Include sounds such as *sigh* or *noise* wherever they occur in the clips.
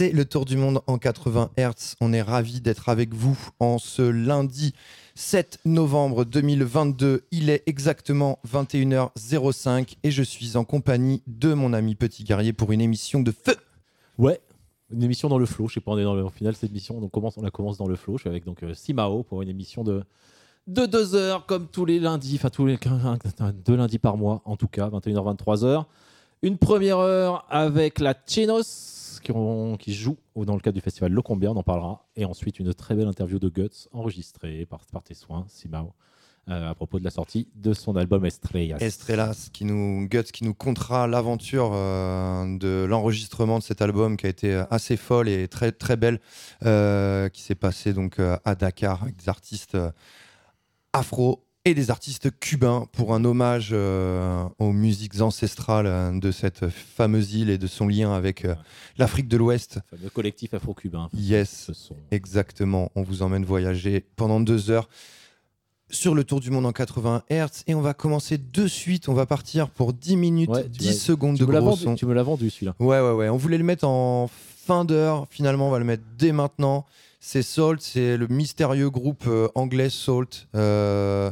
C'est le tour du monde en 80 Hz. On est ravis d'être avec vous en ce lundi 7 novembre 2022. Il est exactement 21h05 et je suis en compagnie de mon ami Petit Guerrier pour une émission de feu. Ouais, une émission dans le flow. Je sais pas, on est dans le final cette émission, donc commence, on la commence dans le flow. Je suis avec donc euh, Simao pour une émission de de deux heures comme tous les lundis, enfin tous les deux lundis par mois en tout cas, 21h 23h. Une première heure avec la Chinos qui, ont- qui joue au- dans le cadre du festival Le Combien, on en parlera. Et ensuite une très belle interview de Guts enregistrée par, par tes soins, Simao, euh, à propos de la sortie de son album Estrellas. Estrellas qui nous Guts qui nous contera l'aventure euh, de l'enregistrement de cet album qui a été assez folle et très très belle euh, qui s'est passé donc à Dakar avec des artistes afro et des artistes cubains pour un hommage euh, aux musiques ancestrales euh, de cette fameuse île et de son lien avec euh, l'Afrique de l'Ouest. Le fameux collectif afro-cubain. Yes, sont exactement. On vous emmène voyager pendant deux heures sur le tour du monde en 80 Hz et on va commencer de suite. On va partir pour 10 minutes, Ouais, tu 10 m'as- secondes de gros vendu, son. tu me l'as vendu celui-là. Ouais, ouais, ouais. On voulait le mettre en fin d'heure. Finalement, on va le mettre dès maintenant. C'est Salt, c'est le mystérieux groupe euh, anglais Salt. Euh,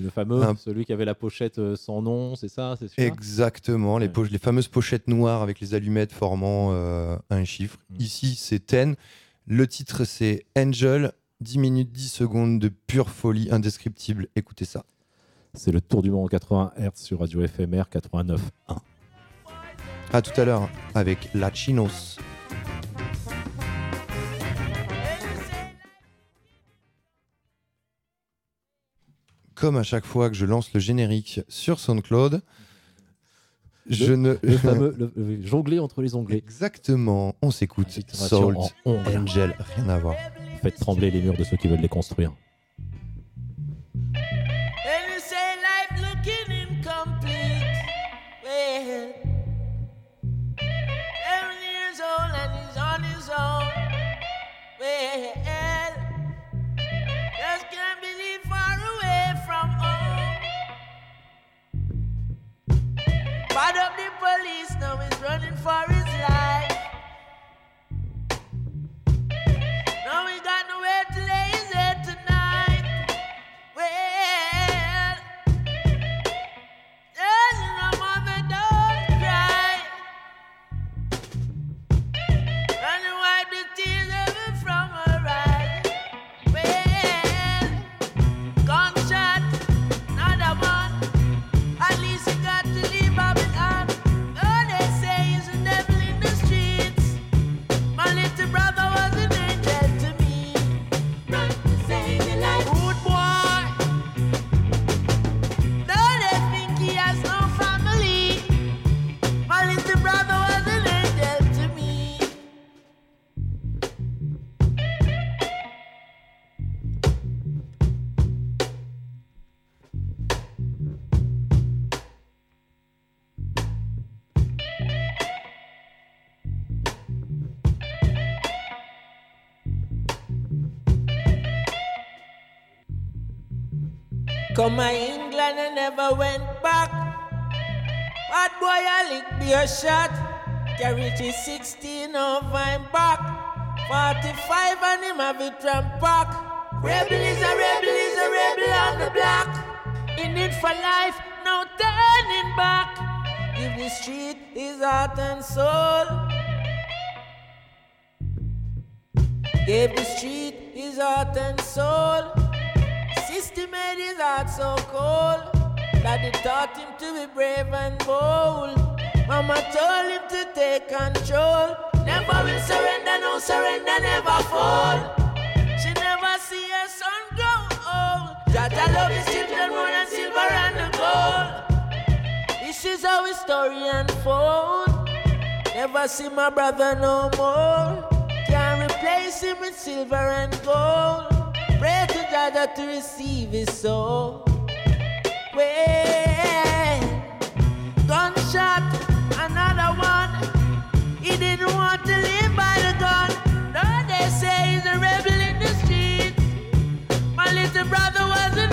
Le fameux, Un- celui qui avait la pochette euh, sans nom, c'est ça exactement, les, Ouais. les fameuses pochettes noires avec les allumettes formant euh, un chiffre. Mm. Ici, c'est 10. Le titre, c'est Angel. 10 minutes, 10 secondes de pure folie indescriptible. Écoutez ça. C'est le tour du monde en 80 Hz sur Radio FMR 89.1. À tout à l'heure avec La Chinos. Comme à chaque fois que je lance le générique sur SoundCloud, je ne. Le fameux le- le jongler entre les onglets. Exactement, on s'écoute. Salt, en. Angel, rien à voir. Faites trembler les murs de ceux qui veulent les construire. And you say life looking incomplete. Well, Bad up the police, now he's running for his Come my England and never went back. Bad boy, I lick be a shot. Carry to 16 of I'm back. 45 and him have it tramp back. Rebel is a rebel is a rebel on the block. In it for life, no turning back. Give the street his heart and soul. Give the street his heart and soul. System made his heart so cold that it taught him to be brave and bold. Mama told him to take control. Never will surrender, no surrender, never fall. She never see her son grow old. Jaja love his children more than silver and gold. This is how his story unfolds. Never see my brother no more. Can't replace him with silver and gold. Pray to receive his soul. Well, gunshot, another one. He didn't want to live by the gun. No, they say he's a rebel in the street. My little brother was an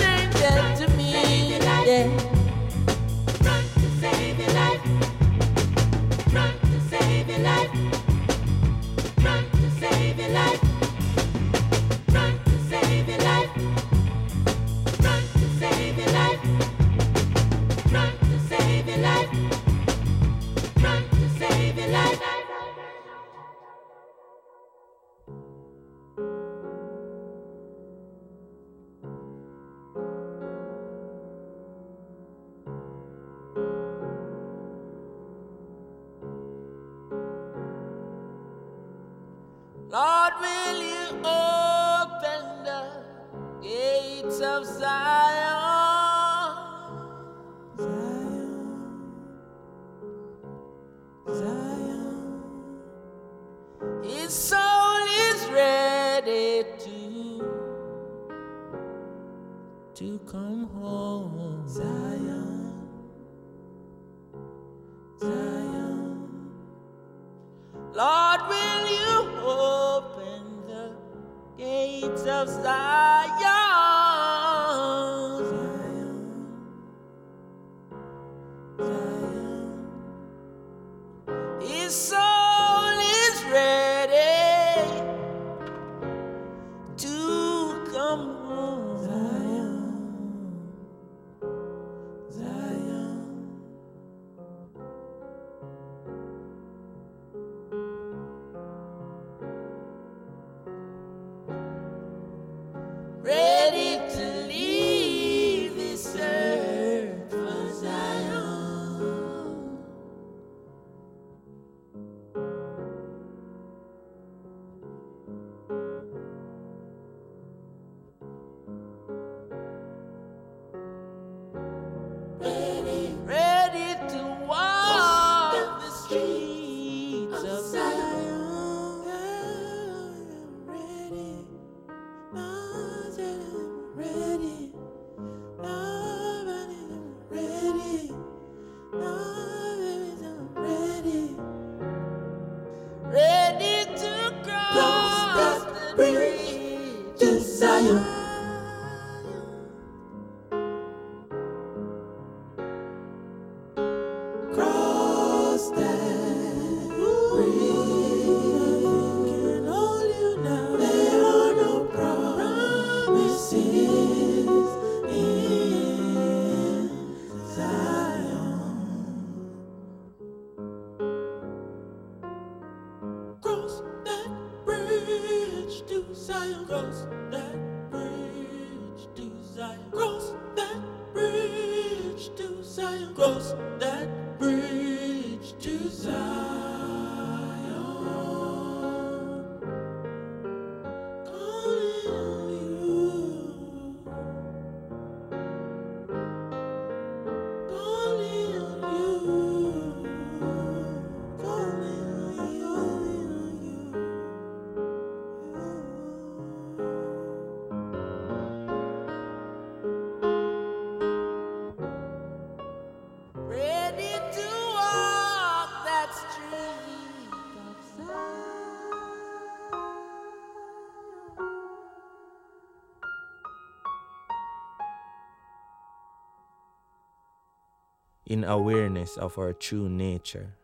in awareness of our true nature,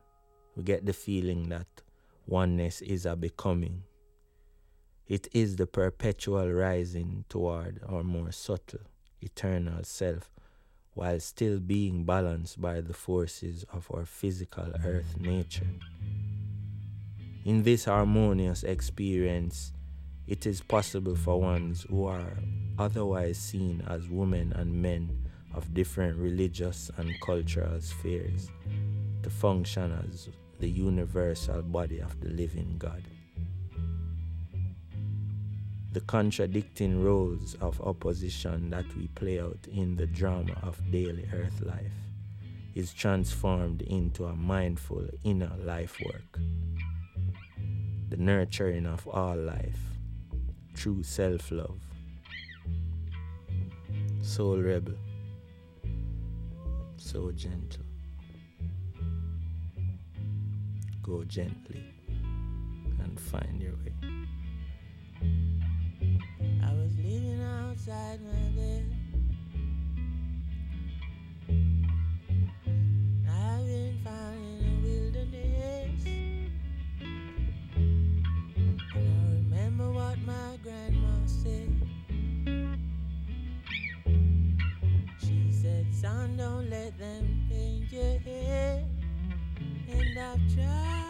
we get the feeling that oneness is a becoming. It is the perpetual rising toward our more subtle, eternal self, while still being balanced by the forces of our physical earth nature. In this harmonious experience, it is possible for ones who are otherwise seen as women and men of different religious and cultural spheres to function as the universal body of the living God. The contradicting roles of opposition that we play out in the drama of daily earth life is transformed into a mindful inner life work. The nurturing of all life true self love. Soul rebel, so gentle. Go gently and find your way. I was living outside my bed. Them paint your head. And I've tried.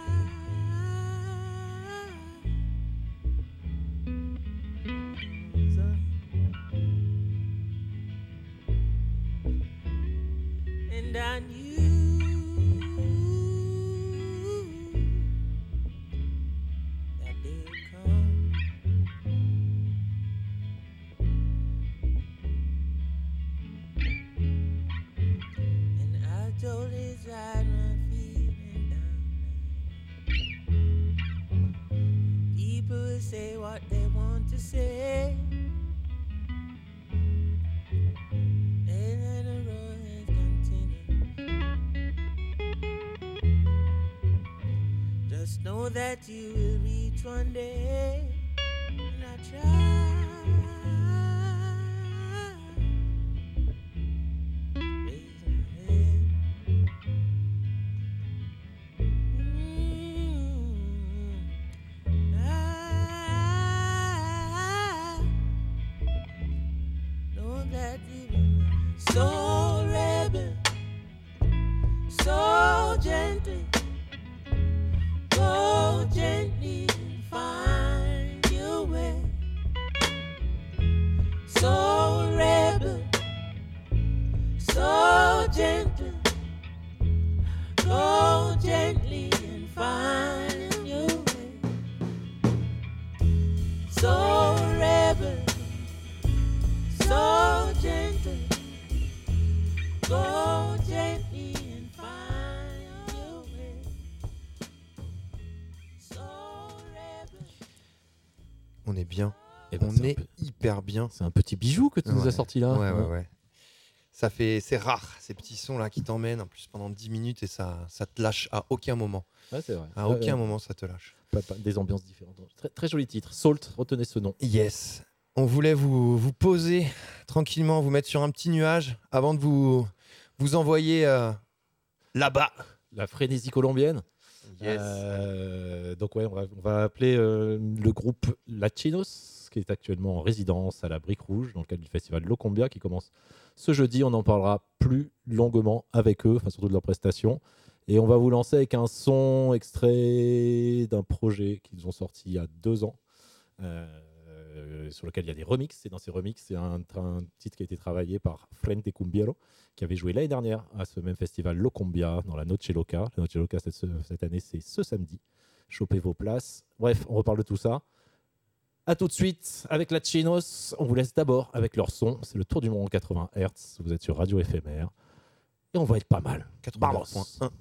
And I bien. C'est un petit bijou que tu nous as sorti là. Ouais, ouais, ouais. Ça fait, c'est rare ces petits sons là qui t'emmènent en plus pendant 10 minutes et ça, ça te lâche à aucun moment. Ouais, c'est vrai. À aucun moment ça te lâche. Des ambiances différentes. Très, très joli titre. Salt, retenez ce nom. Yes. On voulait vous, vous poser tranquillement, vous mettre sur un petit nuage avant de vous, vous envoyer euh, là-bas. La frénésie colombienne. Yes. Euh, donc ouais, on va, on va appeler euh, le groupe Latinos, qui est actuellement en résidence à la Brique Rouge, dans le cadre du festival Locombia, qui commence ce jeudi. On en parlera plus longuement avec eux, enfin surtout de leurs prestations. Et on va vous lancer avec un son extrait d'un projet qu'ils ont sorti il y a deux ans, euh, sur lequel il y a des remixes. Et dans ces remixes, c'est un, un titre qui a été travaillé par Frente Cumbiero, qui avait joué l'année dernière à ce même festival Locombia, dans la Noche Loca. La Noche Loca, cette, cette année, c'est ce samedi. Chopez vos places. Bref, on reparle de tout ça. A tout de suite avec la Chinos. On vous laisse d'abord avec leur son. C'est le tour du monde en 80 Hz. Vous êtes sur Radio éphémère. Et on va être pas mal. 89.1. Thank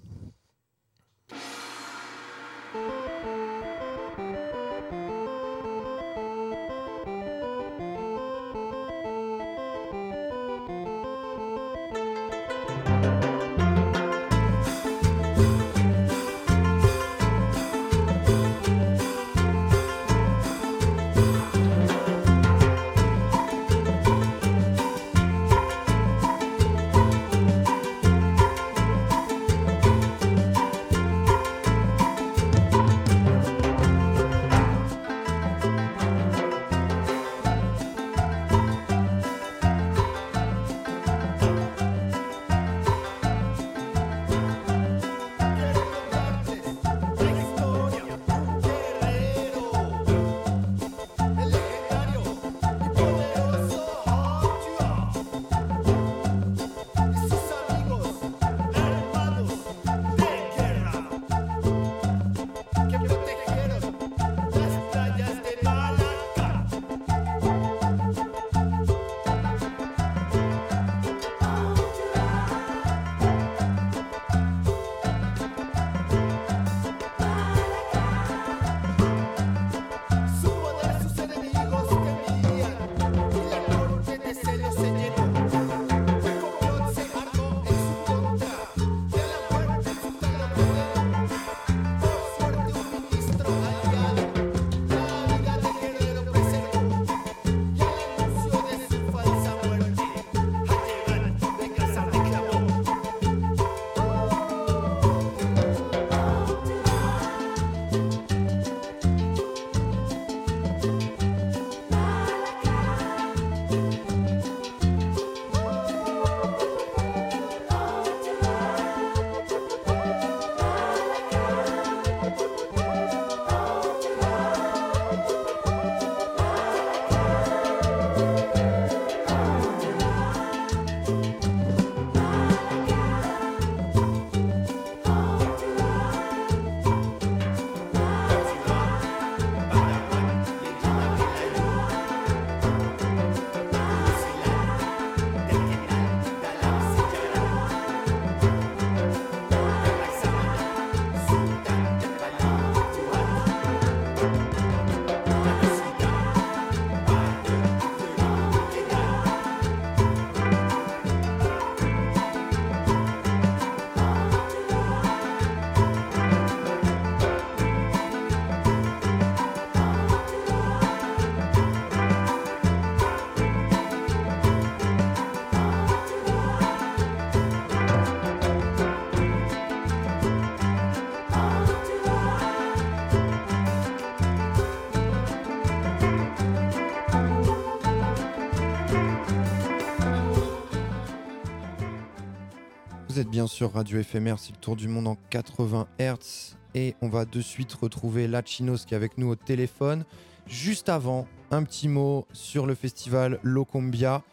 Bien sur Radio FMR, c'est le tour du monde en 80 Hz. Et on va de suite retrouver Lachinos qui est avec nous au téléphone. Juste avant, un petit mot sur le festival Locombia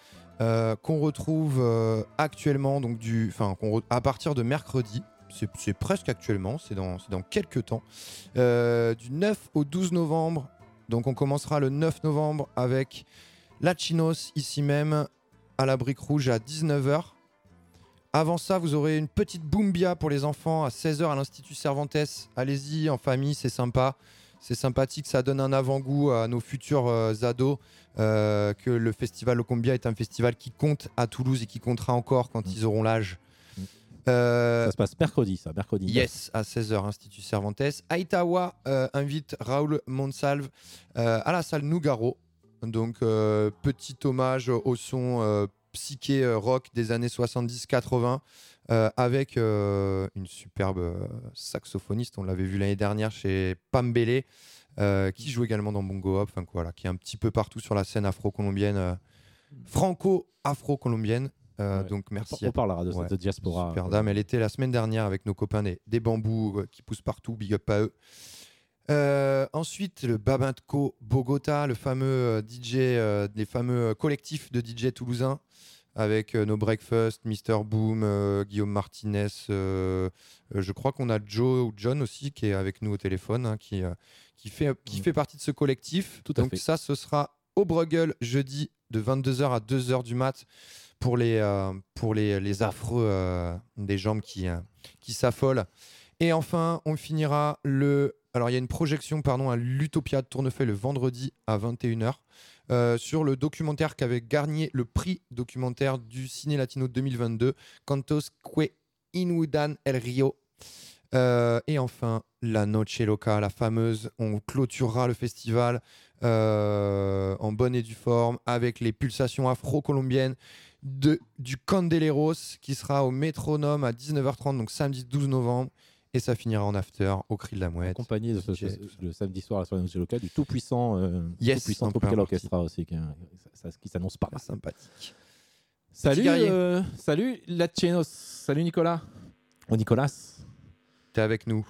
euh, qu'on retrouve euh, actuellement, donc du, enfin, à partir de mercredi. C'est, presque actuellement, c'est dans, dans quelques temps. Euh, du 9 au 12 novembre. Donc on commencera le 9 novembre avec Lachinos ici même à la Brique Rouge à 19h. Avant ça, vous aurez une petite boombia pour les enfants à 16h à l'Institut Cervantes. Allez-y en famille, c'est sympa. C'est sympathique, ça donne un avant-goût à nos futurs euh, ados euh, que le festival Locombia est un festival qui compte à Toulouse et qui comptera encore quand Mm. ils auront l'âge. Mm. Euh, Ça se passe mercredi, ça, mercredi. Yes, à 16h, Institut Cervantes. Aitawa euh, invite Raoul Monsalve à la salle Nougaro. Donc, petit hommage au son psyché euh, rock des années 70-80 euh, avec euh, une superbe saxophoniste. On l'avait vu l'année dernière chez Pambele, euh, qui joue également dans Bongo Hop, enfin, voilà, qui est un petit peu partout sur la scène afro-colombienne, franco-afro-colombienne. Ouais. Donc, merci On parlera de Ouais. cette diaspora. Super dame, elle était la semaine dernière avec nos copains des, des bambous qui poussent partout, big up à eux. Euh, ensuite, le Babinco Bogota, le fameux euh, DJ, euh, les fameux euh, collectifs de DJ toulousains avec euh, nos Breakfast, Mr. Boom, Guillaume Martinez. je crois qu'on a Joe ou John aussi qui est avec nous au téléphone, hein, qui, qui, fait, qui fait partie de ce collectif. Tout à Donc fait. ça, ce sera au Bruegel jeudi de 22h à 2h du mat pour les, pour les, les affreux des jambes qui, qui s'affolent. Et enfin, on finira le. Alors, il y a une projection pardon, à l'Utopia de Tournefeuille le vendredi à 21h euh, sur le documentaire qu'avait gagné le prix documentaire du Ciné Latino 2022, Cantos que Inudan El Rio. Euh, et enfin, la Noche Loca, la fameuse. On clôturera le festival euh, en bonne et due forme avec les pulsations afro-colombiennes du Candeleros qui sera au métronome à 19h30, donc samedi 12 novembre. Et ça finira en after au cri de la mouette. accompagné de ce, DJ, ce- le samedi soir à la soirée musée locale du tout puissant, euh, Yes, tout puissant Tropical. Orchestra aussi, qui, ça- ça- qui s'annonce pas mal. sympathique. Salut, euh, salut Lachenos, salut Nicolas. Oh Nicolas, T'es avec nous,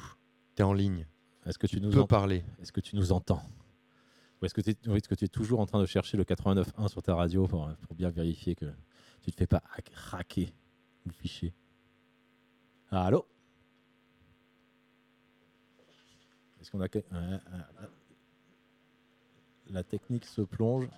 t'es en ligne, est-ce que tu, nous peux entends parler. Est-ce que tu nous entends? Ou est-ce que tu es, que toujours en train de chercher le 89.1 sur ta radio pour, pour bien vérifier que tu te fais pas hack- hacker le fichier Allô? Qu'on a. La technique se plonge.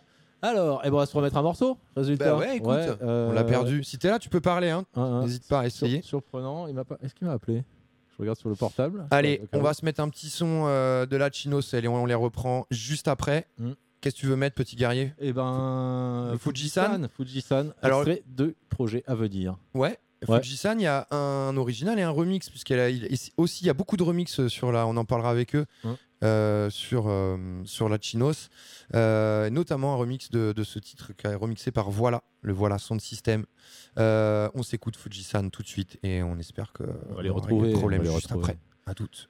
Alors, eh ben, on va se remettre un morceau. Résultat. Bah ouais, écoute, euh, On l'a perdu. Si t'es là, tu peux parler. Hein. N'hésite pas à essayer. surprenant. Il m'a pas... Est-ce qu'il m'a appelé? Je regarde sur le portable. Allez, on va se mettre un petit son euh, de la Chinos et on les reprend juste après. Mm. Qu'est-ce que tu veux mettre, petit guerrier? Eh ben, Le Fujisan Fujisan, Alors- de projet à venir. Ouais. Ouais. Fujisan, il y a un original et un remix, puisqu'il a, il- aussi il y a beaucoup de remix sur la, on en parlera avec eux, euh, sur, euh, sur la Chinos, euh, notamment un remix de, de ce titre qui est remixé par Voilà, le Voilà Sound System. On s'écoute Fujisan tout de suite et on espère que On va les retrouver. on va les juste après. À toutes.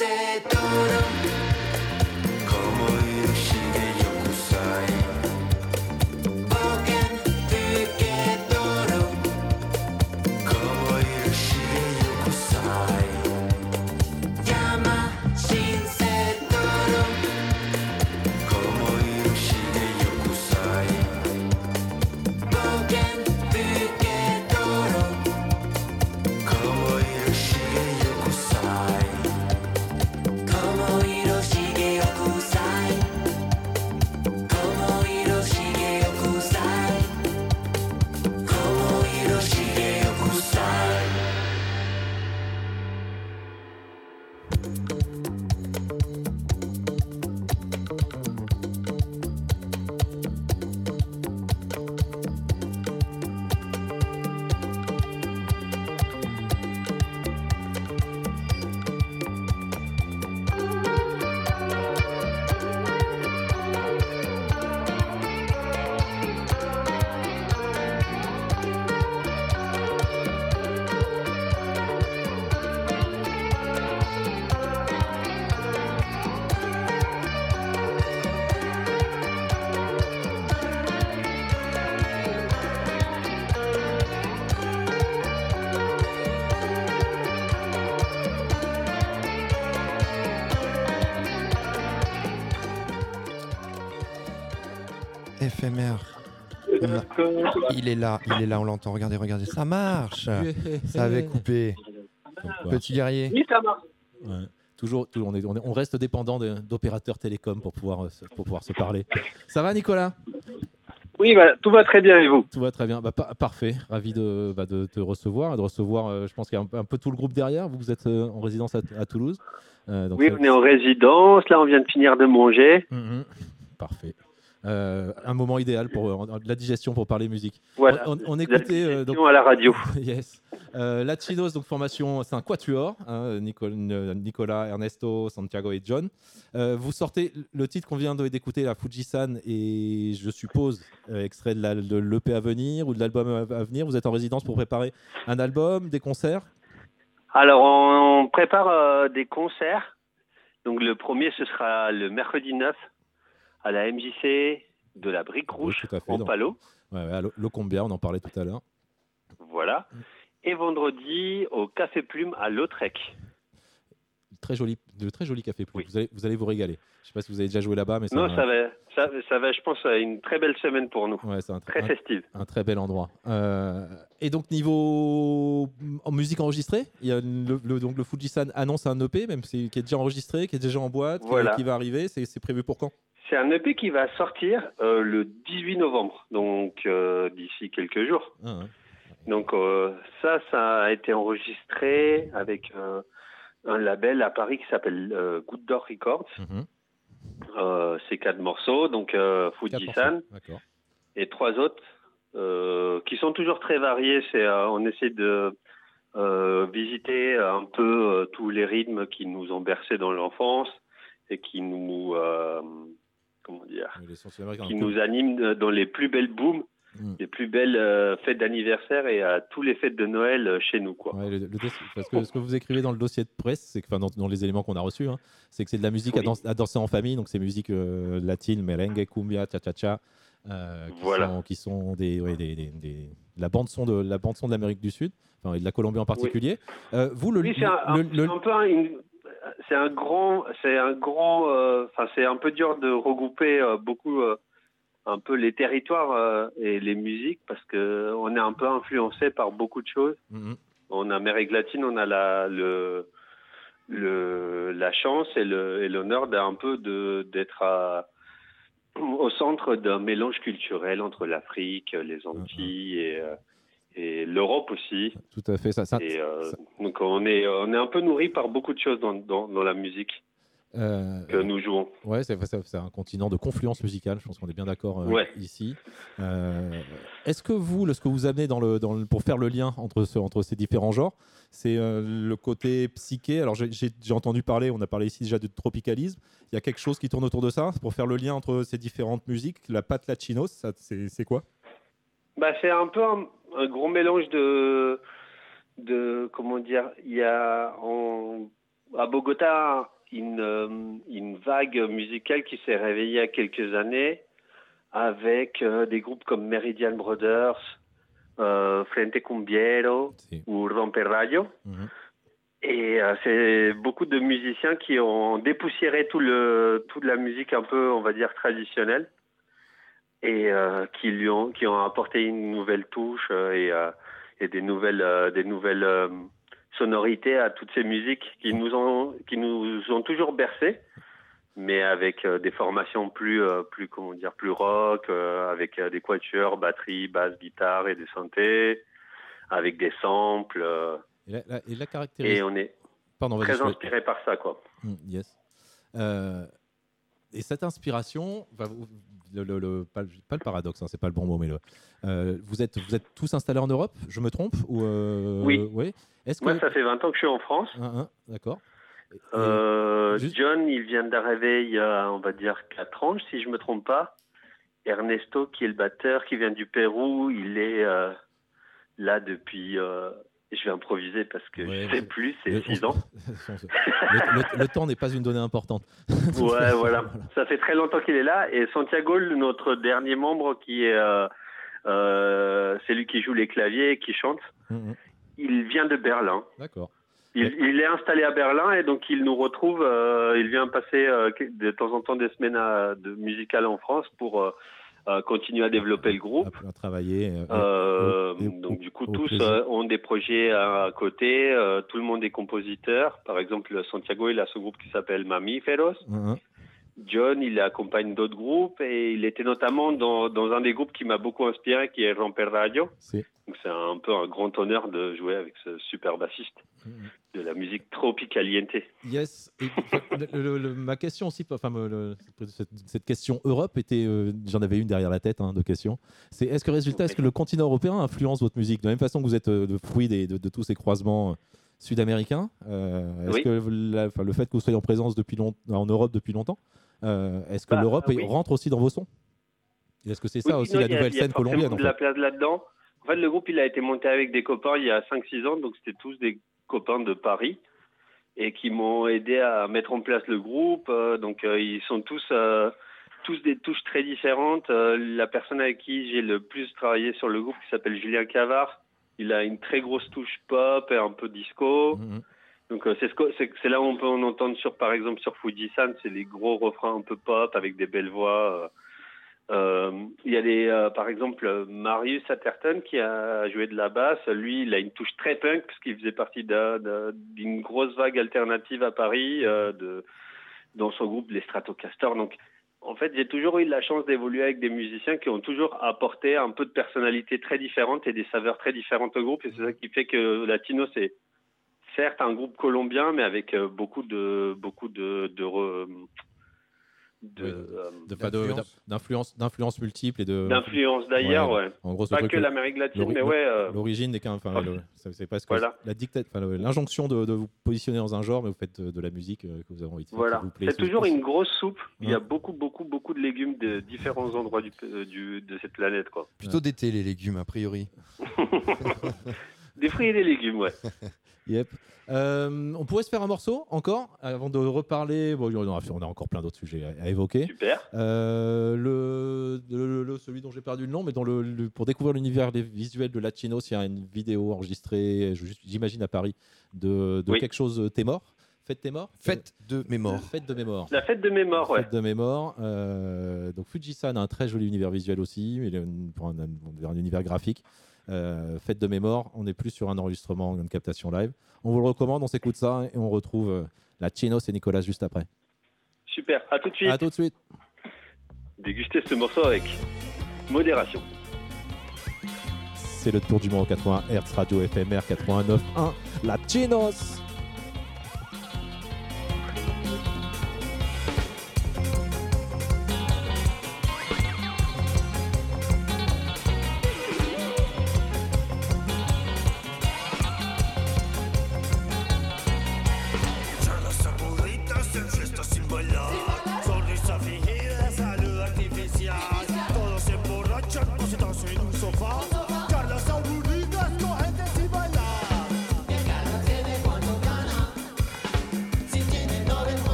se tu non Il est là, il est là, on l'entend. Regardez, regardez, ça marche. *laughs* Ça avait coupé. Petit guerrier. Oui, ça marche. Ouais. Toujours, toujours, on, est- on est- on reste dépendant d'opérateurs télécoms pour pouvoir, euh, se- pour pouvoir se parler. Ça va, Nicolas? Oui, bah, tout va très bien et vous? Tout va très bien. Bah, pa- parfait. Ravi de, bah, de te recevoir et de recevoir, euh, je pense qu'il y a un, un peu tout le groupe derrière. Vous, vous êtes euh, en résidence à, à Toulouse. Euh, donc, Oui, on est en résidence. Là, on vient de finir de manger. Mhm. Parfait. Euh, un moment idéal pour euh, la digestion pour parler musique. Voilà. On, on La écoutait euh, donc, à la radio. *laughs* yes. Euh, Latinos, donc formation, c'est un quatuor, hein, Nicolas, Nicolas, Ernesto, Santiago et John. Vous sortez le titre qu'on vient d'écouter, la Fujisan, et je suppose extrait de la- l'EP à venir ou de l'album à à venir. Vous êtes en résidence pour préparer un album, des concerts? Alors, on, on prépare euh, des concerts. Donc, le premier, ce sera le mercredi 9 à la MJC de la Brique Oui, Rouge à fait, en. Palo. Ouais, ouais, à Lo- Locombia, on en parlait tout à l'heure. Voilà. Et vendredi au Café Plume à Lautrec. Très joli, de très joli café. Oui. Vous, allez, vous allez vous régaler. Je sais pas si vous avez déjà joué là-bas, mais Non, ça va, ça, ça va, je pense, une très belle semaine pour nous. ouais, c'est un, Très festive. un très bel endroit. Euh, et donc niveau en musique enregistrée, il y a le, le- donc le Fujisan annonce un EP, même si, qui est déjà enregistré, qui est déjà en boîte, qui- Voilà. qui, va arriver. C'est prévu pour quand? C'est un EP qui va sortir euh, le 18 novembre, donc euh, d'ici quelques jours. Ah, ouais. Donc euh, ça, ça a été enregistré avec un label à Paris qui s'appelle Goutte d'Or Records. Mhm. C'est quatre morceaux, donc Fujisan et trois autres qui sont toujours très variés. C'est on essaie de visiter un peu tous les rythmes qui nous ont bercés dans l'enfance et qui nous comment dire qui nous animent dans les plus belles booms, Mm. les plus belles euh, fêtes d'anniversaire et à tous les fêtes de Noël euh, chez nous quoi. Ouais, le- le dossier- parce que ce que vous écrivez dans le dossier de presse, c'est que, enfin, dans, dans les éléments qu'on a reçus, hein, c'est que c'est de la musique à, danser, à danser en famille, donc c'est musique euh, latine, merengue, cumbia, cha-cha-cha, qui, Voilà. sont, qui sont des, ouais, des, des- des- la bande son de la bande son de l'Amérique du Sud, enfin, et de la Colombie en particulier. Vous le, Oui, c'est un, le- un- le- c'est un peu un, une- c'est un grand, c'est un grand, euh, enfin c'est un peu dur de regrouper euh, beaucoup, euh, un peu les territoires et les musiques parce que on est un peu influencé par beaucoup de choses. Mhm. En Amérique latine, on a la, le, le, la chance et le- et l'honneur d'un peu de d'être au centre d'un mélange culturel entre l'Afrique, les Antilles et, et l'Europe aussi. tout à fait ça. ça- Et euh, ça- donc on est on est un peu nourri par beaucoup de choses dans, dans, dans la musique euh, que nous jouons. Ouais, c'est un continent de confluence musicale, je pense qu'on est bien d'accord euh, Ouais. ici. Euh, Est-ce que vous, ce que vous amenez dans le, dans le- pour faire le lien entre, ce- entre ces différents genres, c'est le côté psyché? Alors j'ai- entendu parler, on a parlé ici déjà de tropicalisme, il y a quelque chose qui tourne autour de ça, pour faire le lien entre ces différentes musiques, la patte latino, ça, c'est c'est quoi? Bah c'est un peu un, un gros mélange de de comment dire il y a en, à Bogota une euh, une vague musicale qui s'est réveillée il y a quelques années avec euh, des groupes comme Meridian Brothers, euh, Frente Cumbiero ou Romperrayo. Mhm. Et euh, c'est beaucoup de musiciens qui ont dépoussiéré tout le, toute la musique un peu, on va dire, traditionnelle et euh, qui lui ont, qui ont apporté une nouvelle touche euh, et, euh, et des nouvelles, euh, des nouvelles sonorités à toutes ces musiques qui nous ont, qui nous ont toujours bercés, mais avec des formations plus, plus, comment dire, plus rock, avec des quatuors, batterie, basse, guitare et des synthés, avec des samples. Et la, la- et la et caractéristique. on est Pardon, très inspiré par ça, quoi. Mm, yes. Et cette inspiration, va vous- le, le- le- pas, le- pas le paradoxe, hein, c'est pas le bon mot, mais le, euh, vous, êtes, vous êtes tous installés en Europe, je me trompe ou euh, Oui. ouais. Est-ce que Moi, ça fait 20 ans que je suis en France. D'accord. Euh, juste- John, il vient d'arriver il y a, on va dire, 4 ans, si je me trompe pas. Ernesto, qui est le batteur, qui vient du Pérou, il est là depuis. Je vais improviser parce que Ouais, je sais plus, c'est le- 6 ans. *laughs* le, le- le temps n'est pas une donnée importante. *laughs* *laughs* Ouais, voilà. Ça fait très longtemps qu'il est là. Et Santiago, notre dernier membre, qui est, euh, euh, c'est lui qui joue les claviers et qui chante. Mm, mm, Il vient de Berlin. D'accord. Il, il est installé à Berlin et donc il nous retrouve. euh, il vient passer euh, de temps en temps des semaines à- de musicales en France pour euh, continuer à développer le groupe. À, travailler. euh, Euh, et- et- donc du coup tous euh, ont des projets à, à côté. tout le monde est compositeur. Par exemple Santiago il a ce groupe qui s'appelle Mamíferos. Hein. John il accompagne d'autres groupes et il était notamment dans, dans un des groupes qui m'a beaucoup inspiré qui est Romper Radio. C'est Donc c'est un peu un grand honneur de jouer avec ce super bassiste de la musique tropicaliente. Yes. Et, enfin, le- le- le- ma question aussi, enfin, le- cette, cette question Europe était, euh, j'en avais une derrière la tête hein, de questions. C'est est-ce que résultat, est-ce que le continent européen influence votre musique? De la même façon que vous êtes euh, le fruit des- de, de tous ces croisements euh, sud-américains euh, Est-ce Oui. que la- le fait que vous soyez en présence depuis long- en Europe depuis longtemps, euh, est-ce que Bah, l'Europe oui. rentre aussi dans vos sons? Est-ce que c'est ça Oui, aussi non, la nouvelle a scène colombienne en de la place là-dedans. En fait, le groupe, il a été monté avec des copains il y a 5-6 ans, donc c'était tous des copains de Paris et qui m'ont aidé à mettre en place le groupe. Euh, donc, euh, ils sont tous, euh, tous des touches très différentes. Euh, la personne avec qui j'ai le plus travaillé sur le groupe, qui s'appelle Julien Cavard, il a une très grosse touche pop et un peu disco. Mhm. Donc euh, c'est là où on peut en entendre sur par exemple sur Fujisan, c'est les gros refrains un peu pop avec des belles voix. euh. Euh, Il y a euh, par exemple Marius Atherton qui a joué de la basse. Lui, il a une touche très punk parce qu'il faisait partie d'un- d'un- d'une grosse vague alternative à Paris dans son groupe les Stratocastors. Donc En fait, j'ai toujours eu la chance d'évoluer avec des musiciens qui ont toujours apporté un peu de personnalité très différente et des saveurs très différentes au groupe. Et c'est ça qui fait que Latino, c'est certes un groupe colombien, mais avec euh, beaucoup de beaucoup de de, re- de, Oui, euh, D'influence d'influence multiples et de. d'influence d'ailleurs, ouais. En gros, ce Pas truc, que l'Amérique latine, mais ouais. euh, L'origine n'est qu'un. Enfin, le- c'est presque Voilà. la dictate, enfin, le- l'injonction de, de vous positionner dans un genre, mais vous faites de, de la musique euh, que vous avez envie de faire. Voilà, c'est toujours une grosse soupe. Il y a Ouais. beaucoup, beaucoup, beaucoup de légumes de différents endroits du, euh, du- de cette planète, quoi. Plutôt d'été, les légumes, a priori. *laughs* Des fruits et des légumes, ouais. *laughs* Yep. Euh, on pourrait se faire un morceau encore avant de reparler. Bon, on a, on a encore plein d'autres sujets à, à évoquer. Super. Euh, le, le- le- celui dont j'ai perdu le nom, mais dans le, le- pour découvrir l'univers des visuels de Latinos, il y a une vidéo enregistrée, j'imagine à Paris, de, de Oui. quelque chose euh, T'es mort Fête T'es mort Fête de mes morts. Fête de mes morts. La fête de mes morts, ouais. Fête de mes morts. Euh, donc Fujisan a un très joli univers visuel aussi, mais il a un, un- un univers graphique. Euh, Fête de morts, on n'est plus sur un enregistrement, une captation live. On vous le recommande, on s'écoute ça et on retrouve euh, la Chinos et Nicolas juste après. Super. À tout de suite. À tout de suite. Dégustez ce morceau avec modération. C'est le tour du monde 80 Hz Radio FMR 89.1 La Chinos.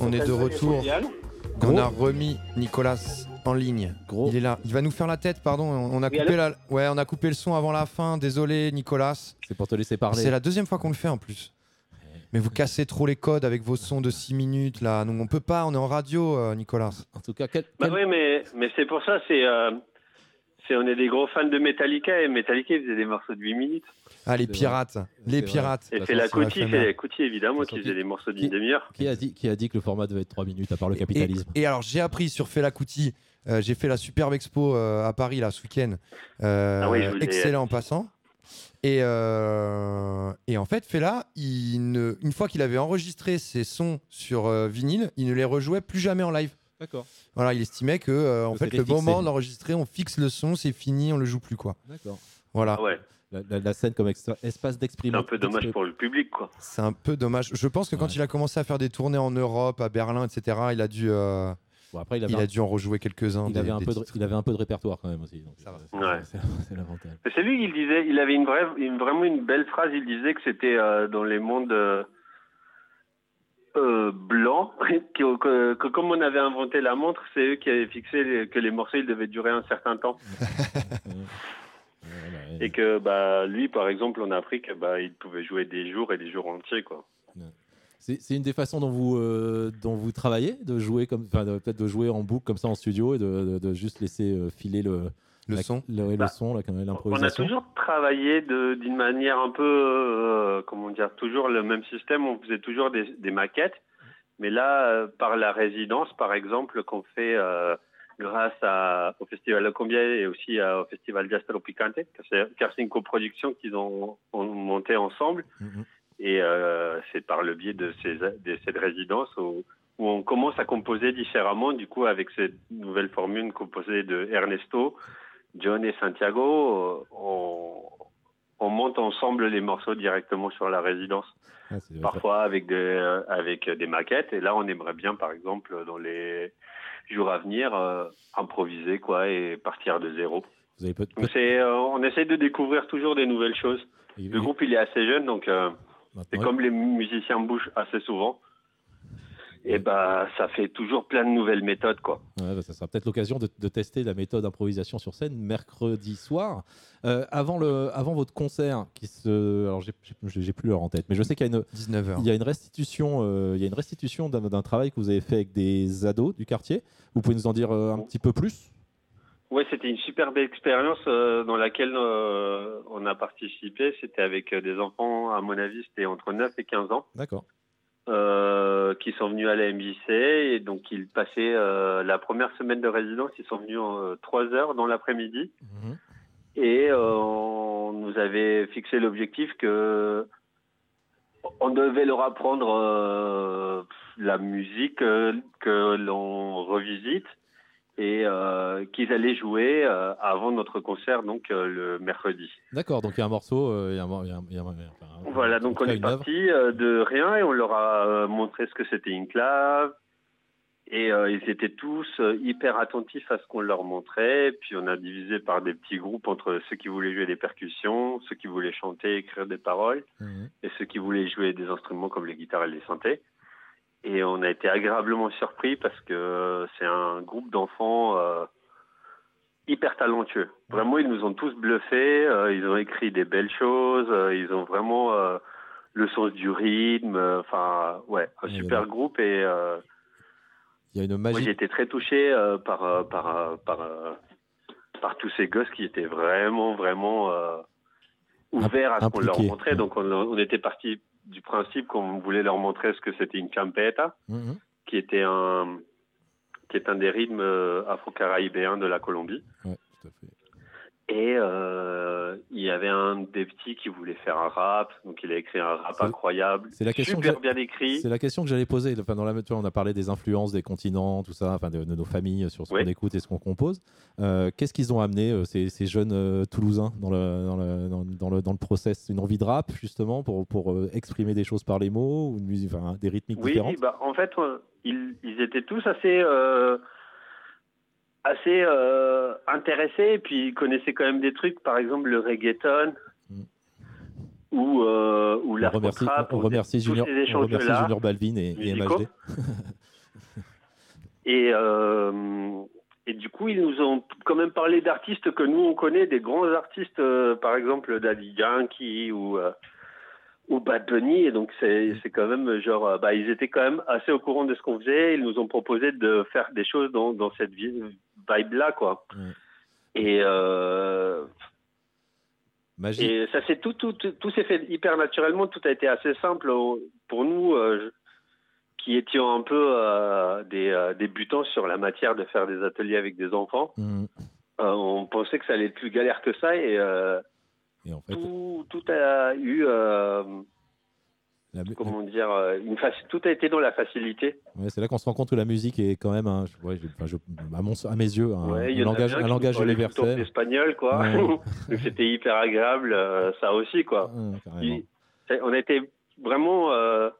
On est de retour. On a remis Nicolas en ligne. Gros. Il est là. Il va nous faire la tête, pardon. On a Oui, coupé la... ouais, on a coupé le son avant la fin. Désolé, Nicolas. C'est pour te laisser parler. C'est la deuxième fois qu'on le fait en plus. Mais vous cassez trop les codes avec vos sons de 6 minutes là. Donc on peut pas, on est en radio, euh, Nicolas. En tout cas, quel, Bah oui, mais, mais c'est pour ça, c'est, euh, c'est, on est des gros fans de Metallica et Metallica ils faisaient des morceaux de 8 minutes. Ah, les pirates. Les pirates. Et toute c'est la c'est évidemment qui faisait des morceaux d'une demi-heure. qui a dit qui a dit que le format devait être 3 minutes à part le Et, capitalisme et alors j'ai appris sur Fela Kuti, euh, j'ai fait la superbe expo euh, à Paris là ce week-end. Euh, Ah oui, je vous l'ai- excellent en passant. Et, euh, et en fait, Fela, il ne, une fois qu'il avait enregistré ses sons sur euh, vinyle, il ne les rejouait plus jamais en live. D'accord. Voilà, il estimait que euh, en fait le fixé. moment d'enregistrer, on fixe le son, c'est fini, on le joue plus quoi. D'accord. Voilà, Ah ouais, La, la- la scène comme extra- espace c'est d'exprimation. un peu dommage pour le public quoi. c'est un peu dommage. Je pense que quand Ouais. il a commencé à faire des tournées en Europe, à Berlin, etc., il a dû, euh, Bon, après, il avait, il un, a dû en rejouer quelques-uns. il des- avait un des peu de, titres. il avait un peu de répertoire quand même aussi. va. c'est- Ouais. C'est *laughs* c'est l'avantage. C'est lui qui disait, il avait une vraie, une, vraiment une belle phrase. Il disait que c'était euh, dans les mondes euh, euh, blancs, *laughs* que, que- que comme on avait inventé la montre, c'est eux qui avaient fixé les- que les morceaux ils devaient durer un certain temps. *laughs* Et que bah lui, par exemple, en Afrique, bah il pouvait jouer des jours et des jours entiers quoi. C'est c'est une des façons dont vous, euh, dont vous travaillez, de jouer comme, peut-être de jouer en boucle comme ça en studio et de, de- de juste laisser euh, filer le, Le la- son. le, Bah, son, la- On a toujours travaillé de- d'une manière un peu, euh, comment dire, toujours le même système. On faisait toujours des, des maquettes. Mais là, euh, par la résidence, par exemple, qu'on fait euh, grâce à, au Festival de Combia et aussi au Festival que c'est car c'est une coproduction qu'ils ont, ont monté ensemble. Mhm. Et euh, c'est par le biais de, ces, de cette résidence où, où on commence à composer différemment. Du coup, avec cette nouvelle formule composée de Ernesto, John et Santiago, on, on monte ensemble les morceaux directement sur la résidence. Ah, Parfois avec des, euh, avec des maquettes. Et là, on aimerait bien, par exemple, dans les jours à venir, euh, improviser quoi et partir de zéro. Vous avez Donc euh, on essaie de découvrir toujours des nouvelles choses. et- Le groupe, il est assez jeune, donc euh, c'est comme les musiciens bougent assez souvent. Et bah, ça fait toujours plein de nouvelles méthodes, quoi. Ouais, bah, ça sera peut-être l'occasion de, de tester la méthode improvisation sur scène mercredi soir. Euh, avant, le, avant votre concert, qui se, alors j'ai- plus l'heure en tête, mais je sais qu'il y a une, 19h. il y a une restitution, euh, il y a une restitution d'un travail que vous avez fait avec des ados du quartier. Vous pouvez nous en dire euh, un petit peu plus? Ouais, c'était une super belle expérience euh, dans laquelle euh, on a participé. C'était avec euh, des enfants, à mon avis, c'était entre 9 et 15 ans, D'accord. Euh, qui sont venus à la MJC. Et donc, ils passaient euh, la première semaine de résidence, ils sont venus en 3 heures dans l'après-midi. Mhm. Et euh, on nous avait fixé l'objectif que on devait leur apprendre euh, la musique euh, que l'on revisite et euh, qu'ils allaient jouer euh, avant notre concert, donc euh, le mercredi. D'accord, donc il y a un morceau, il y a un y a un- il y a un- enfin, un- Voilà, donc on est parti de rien et on leur a montré ce que c'était une clave. Et ils étaient tous hyper attentifs à ce qu'on leur montrait. Puis on a divisé par des petits groupes entre ceux qui voulaient jouer des percussions, ceux qui voulaient chanter, écrire des paroles, Mhm. et ceux qui voulaient jouer des instruments comme les guitares et les synthés. Et on a été agréablement surpris parce que c'est un groupe d'enfants euh, hyper talentueux. Vraiment, ils nous ont tous bluffés. euh, ils ont écrit des belles choses. euh, ils ont vraiment le sens du rythme. Enfin, ouais, un Ouais, super groupe. Et Il y a une moi, j'ai été très touché par, par, par, par tous ces gosses qui étaient vraiment, vraiment ouverts à ce qu'on leur montrait. Donc, on, on était parti du principe qu'on voulait leur montrer ce que c'était une champeta, Mhm. qui était un, qui est un des rythmes euh, afro-caraïbéens de la Colombie. Ouais, tout à fait. Et euh, il y avait un des petits qui voulait faire un rap, donc il a écrit un rap incroyable, c'est la question que super bien écrit. C'est la question que j'allais poser. Enfin, dans la, vois, on a parlé des influences, des continents, tout ça, enfin, de, de nos familles sur ce Oui. qu'on écoute et ce qu'on compose. Euh, Qu'est-ce qu'ils ont amené, euh, ces, ces jeunes euh, Toulousains, dans le, dans, le, dans, dans le, dans le process? Une envie de rap, justement, pour, pour euh, exprimer des choses par les mots, ou une musique, enfin, des rythmiques Oui, différentes? bah, en fait, euh, ils, ils étaient tous assez, euh, assez euh, intéressés, et puis ils connaissaient quand même des trucs, par exemple le reggaeton, Mm. ou, euh, ou On l'afro remercie, on remercie Junior, on remercie. Junior Balvin et, et. MHD. *laughs* Et, euh, et du coup, ils nous ont quand même parlé d'artistes que nous on connaît, des grands artistes, euh, par exemple Daddy Yankee ou ou Bad Bunny. Et donc c'est c'est quand même genre, bah ils étaient quand même assez au courant de ce qu'on faisait. Ils nous ont proposé de faire des choses dans dans cette vibe là, quoi. Ouais. Et euh, et ça s'est tout, tout, tout, tout s'est fait hyper naturellement. Tout a été assez simple pour nous, euh, qui étions un peu euh, des débutants sur la matière de faire des ateliers avec des enfants. Mm. On pensait que ça allait être plus galère que ça et Et en fait, tout, tout a eu, la comment dire, euh, une faci- tout a été dans la facilité. Ouais, c'est là qu'on se rend compte que la musique est quand même, un, ouais, j'ai- enfin, je- à, mon, à mes yeux, un, Ouais, un langage, un langage universel. espagnol, quoi. *laughs* C'était hyper agréable, euh, ça aussi, quoi. Il- on était vraiment euh,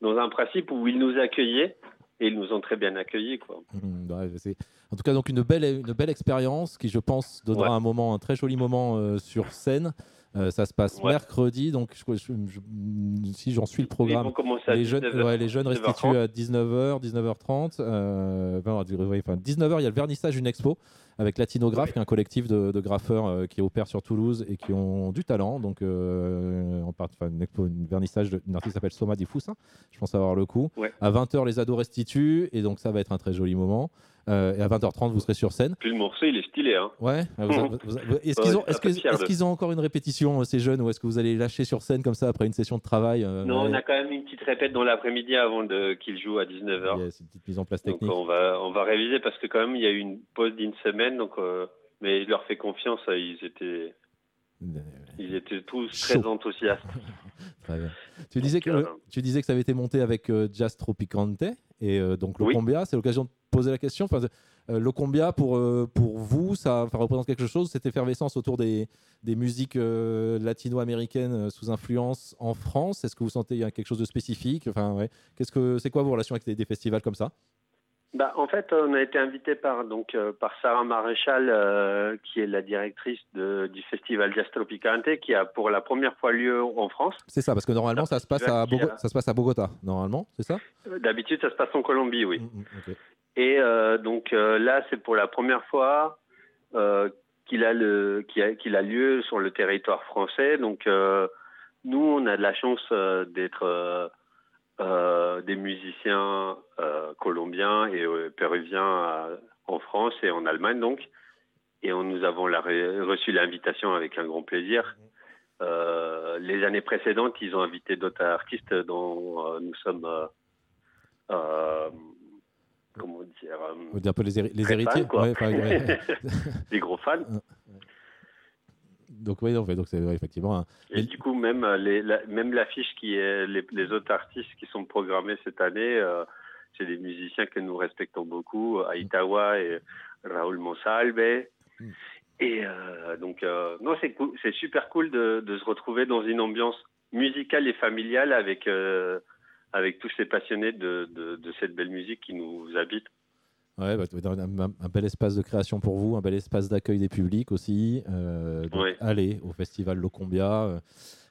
dans un principe où ils nous accueillaient et ils nous ont très bien accueillis, quoi. Mm, ouais, c'est- En tout cas, donc une belle, une belle expérience qui, je pense, donnera un moment, un très joli moment euh, sur scène. Euh, ça se passe Ouais. mercredi, donc je- je- je- si j'en suis le programme. Les jeunes, 19h, ouais, les jeunes 19h30. restituent à 19h, 19h30. Euh, ben, ouais, enfin, 19h, il y a le vernissage d'une expo avec Latinographe, Ouais. qui est un collectif de, de graffeurs euh, qui opère sur Toulouse et qui ont du talent. Donc, euh, on part, une expo, une vernissage d'une artiste qui s'appelle Soma Difusa. Je pense avoir le coup. À 20h, les ados restituent et donc ça va être un très joli moment. Euh, et à 20h30, vous serez sur scène. Puis le morceau, il est stylé, hein. Ouais. Est-ce qu'ils ont, encore une répétition, euh, ces jeunes, ou est-ce que vous allez lâcher sur scène comme ça après une session de travail euh, Non, ouais. on a quand même une petite répète dans l'après-midi avant de qu'ils jouent à 19h. Yeah, c'est une petite mise en place Donc technique. on va on va réviser parce que quand même il y a eu une pause d'une semaine donc mais je leur fais confiance ils étaient *laughs* ils étaient tous Chaud. très enthousiastes. *laughs* Très bien. Tu disais, que, tu disais que ça avait été monté avec Jazz Tropicante et euh, donc Oui. Locombia. C'est l'occasion de poser la question. Enfin, euh, Locombia, pour, euh, pour vous, ça, ça représente quelque chose? Cette effervescence autour des, des musiques latino-américaines sous influence en France? Est-ce que vous sentez il y a quelque chose de spécifique? Enfin, ouais. Qu'est-ce que C'est quoi vos relations avec des, des festivals comme ça? Bah en fait on a été invité par donc euh, par Sarah Maréchal euh, qui est la directrice de, du festival Jazz Tropicante qui a pour la première fois lieu en France. C'est ça, parce que normalement, ça se passe à, festival qui Bogo- a- ça se passe à Bogota, normalement, c'est ça? Euh, D'habitude ça se passe en Colombie oui. Mm, mm. Et euh, donc là, c'est pour la première fois qu'il a le qu'il a, lieu sur le territoire français. Donc nous, on a de la chance d'être euh, des musiciens euh, colombiens et euh, péruviens en France et en Allemagne donc. Et on, nous avons la- reçu l'invitation avec un grand plaisir. Les années précédentes, ils ont invité d'autres artistes dont nous sommes comment dire On dit un peu les, héri- les héritiers. fan, quoi. Ouais, ouais. *laughs* *laughs* des gros fans. Donc, oui, donc c'est ouais, effectivement. un- Et Mais- du coup, même euh, les, la, même l'affiche qui est les, les autres artistes qui sont programmés cette année, euh, c'est des musiciens que nous respectons beaucoup, Aitawa et Raoul Monsalve. Mm. Et euh, donc, euh, non, c'est cool, c'est super cool de, de se retrouver dans une ambiance musicale et familiale avec avec tous ces passionnés de, de, de cette belle musique qui nous habitent. Ouais, bah, un, un- bel espace de création pour vous, un bel espace d'accueil des publics aussi. Euh, donc, Ouais. allez au festival Locombia.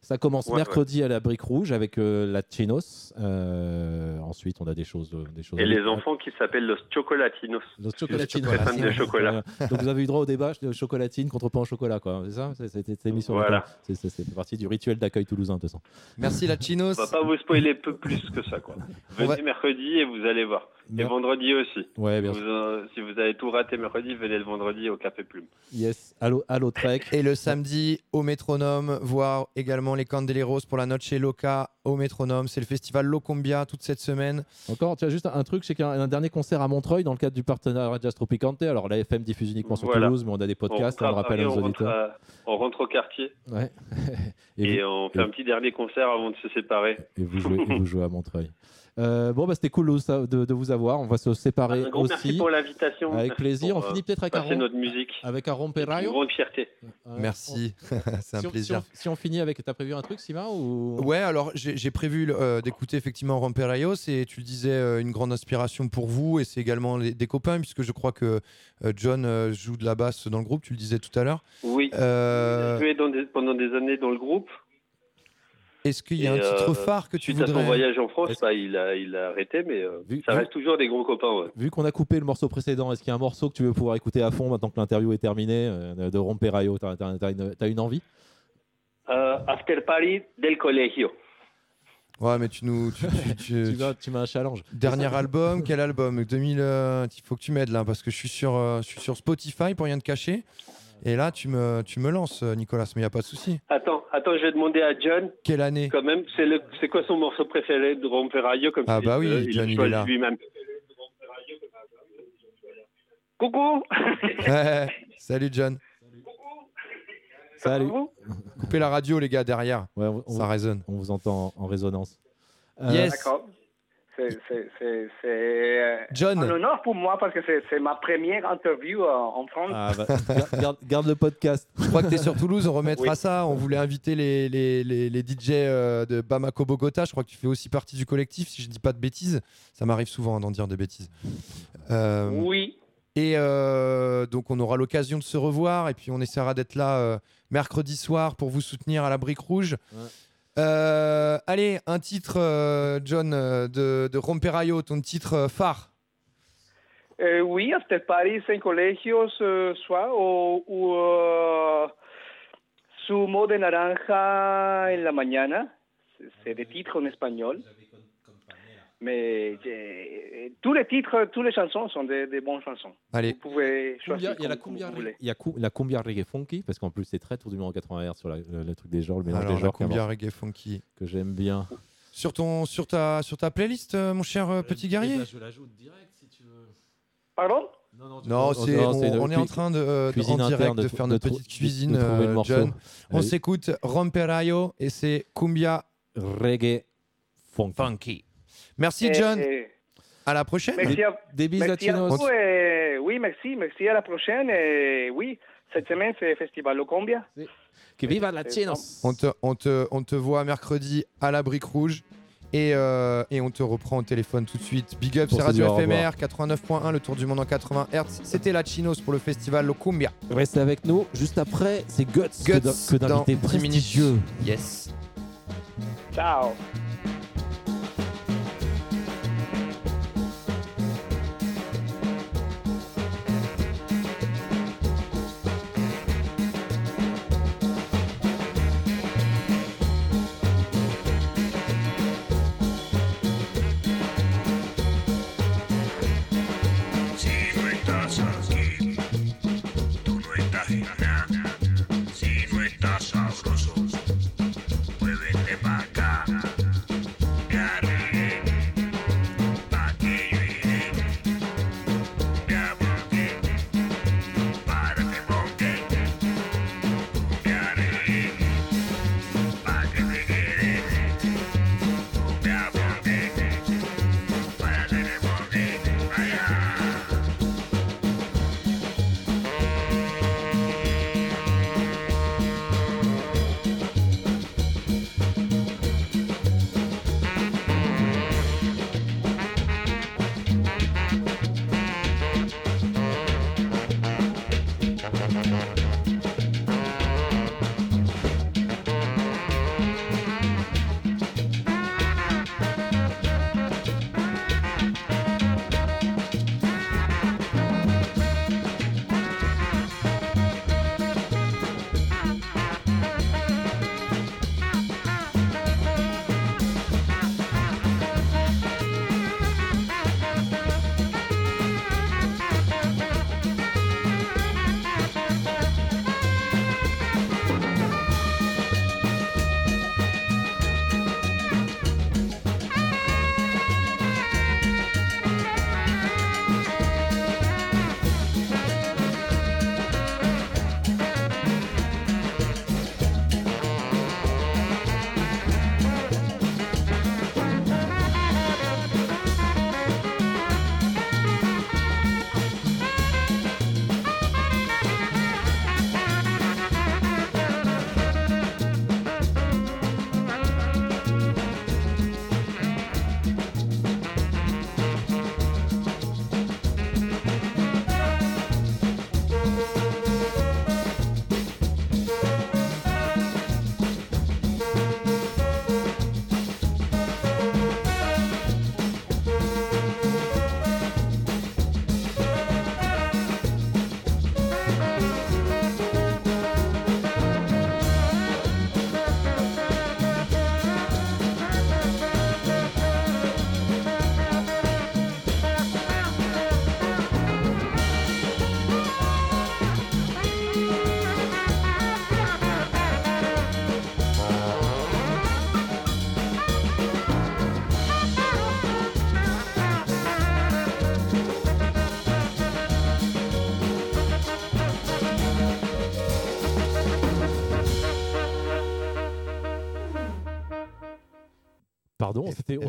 Euh, Ça commence Ouais, mercredi à la Brique Rouge avec euh, la Chinos. Euh, ensuite, on a des choses. euh, Des choses Et les enfants qui s'appellent Los Chocolatinos. Los chocolatinos. très fan voilà. de chocolat. Donc vous avez eu droit au débat de chocolatine contre pain au chocolat, quoi. C'est ça? C'est- C'était cette émission. Voilà. C'est- partie du rituel d'accueil toulousain, de toute façon. Merci la Chinos. On va pas vous spoiler peu plus que ça, quoi. *laughs* Venez va- mercredi et vous allez voir. Et Mer- vendredi aussi. Ouais, bien Vous, sûr. euh, si vous avez tout raté mercredi, venez le vendredi au Café Plume. Yes. Allo, Allo Trek. Et le samedi au métronome, voir également les Candeleros pour la Noche Loca au métronome. C'est le festival Locombia toute cette semaine. Encore, tu as juste un truc, c'est qu'il y a un dernier concert à Montreuil dans le cadre du partenariat Jazz Tropicante. Alors la FM diffuse uniquement sur Voilà. Toulouse, mais on a des podcasts, on, le rappelle Paris, rentre, auditeurs. à- on rentre au quartier Ouais. *laughs* et, vous, on fait et- un petit dernier concert avant de se séparer. et vous jouez, et vous jouez à Montreuil. *laughs* Euh, bon, bah, c'était cool de, vous avoir. On va se séparer Un merci aussi. pour l'invitation. Avec Merci plaisir. pour, On euh, finit peut-être avec un, passer rom- notre musique. avec un C'est une grande fierté. Ouais. Merci, *laughs* c'est un Si on- plaisir. Si on, si on finit avec. T'as prévu un truc, Sima ou... Ouais, alors j'ai prévu euh, d'écouter effectivement Ramperayos et tu le disais, euh, une grande inspiration pour vous et c'est également les- des copains puisque je crois que euh, John euh, joue de la basse dans le groupe, tu le disais tout à l'heure. Oui. Euh, joué dans des- pendant des années dans le groupe. Est-ce qu'il y a un Et, titre euh, phare que tu Suite à son voudrais voyage en France, bah, il, a, il a arrêté, mais euh, Vu- ça vu- reste toujours des gros copains. ouais. Vu qu'on a coupé le morceau précédent, est-ce qu'il y a un morceau que tu veux pouvoir écouter à fond maintenant que l'interview est terminée euh, de Romperayo T'as t'as- t'as une, envie? Euh, After Party del Colegio. Ouais, mais tu nous. tu- tu- tu- *laughs* tu, m'as- tu m'as un challenge. Dernier album, quel album? 2000. euh, Il faut que tu m'aides là parce que je suis sur, euh, je suis sur Spotify pour rien te cacher. Et là, tu me, tu me lances, Nicolas, mais il n'y a pas de souci. Attends, attends, je vais demander à John, Quelle année quand même, c'est le- c'est quoi son morceau préféré de Romperayo comme Ah bah oui, euh, John, il est là. lui-même. Coucou *laughs* Ouais, Salut John. Salut. Coupez la radio, les gars, derrière. Ouais, on, on- Ça résonne. on vous entend en résonance. Euh, Yes. D'accord. C'est- c'est, euh, John. un honneur pour moi parce que c'est ma première interview euh, en France. ah, bah, *laughs* gar- garde, garde le podcast. Je crois que tu es sur Toulouse, on remettra Oui. ça. On voulait inviter les, les, les, les DJ euh, de Bamako Bogota. Je crois que tu fais aussi partie du collectif, si je dis pas de bêtises. Ça m'arrive souvent hein, d'en dire des bêtises. Euh, Oui, Et euh, donc, on aura l'occasion de se revoir. Et puis, on essaiera d'être là euh, mercredi soir pour vous soutenir à la Brique Rouge. Ouais. Euh, allez, un titre, euh, John, euh, de, de Romperayo, ton titre phare. Oui, After Paris en colegio ce soir ou, ou Zumo de naranja en la mañana. C'est des titres en espagnol. Mais euh, tous les titres, toutes les chansons sont des, des bonnes chansons. Allez, Vous pouvez choisir il y a la cumbia, vous voulez. il y a la cumbia reggae funky, parce qu'en plus c'est très tour du numéro 80 Hz sur la- le, le truc des genres, le mélange alors, des la genres un cumbia reggae funky. que j'aime bien. Sur, ton, sur, ta, sur ta playlist, euh, mon cher euh, petit guerrier je l'ajoute direct si tu veux. Pardon? Non, c'est, on, une on est en train de, euh, de- cuisine en direct de, de faire notre de petite cuisine, de euh. John. On s'écoute Romperayo et c'est Cumbia reggae funky. Funky. Merci Et- John, et- à la prochaine. Merci à, Des bises merci à latinos. vous. et oui, merci. Merci à la prochaine. Et oui, cette semaine, c'est Festival Locombia. Que viva latinos. On te, on, te, on te voit mercredi à la Brique Rouge et, euh, et on te reprend au téléphone tout de suite. Big up, c'est Radio FMR 89.1, le tour du monde en 80 Hz. C'était la Chinos pour le festival Locumbia. Restez avec nous. Juste après, c'est Guts, Guts que dans d'invité 10 minutes. prestigieux. Yes. Ciao.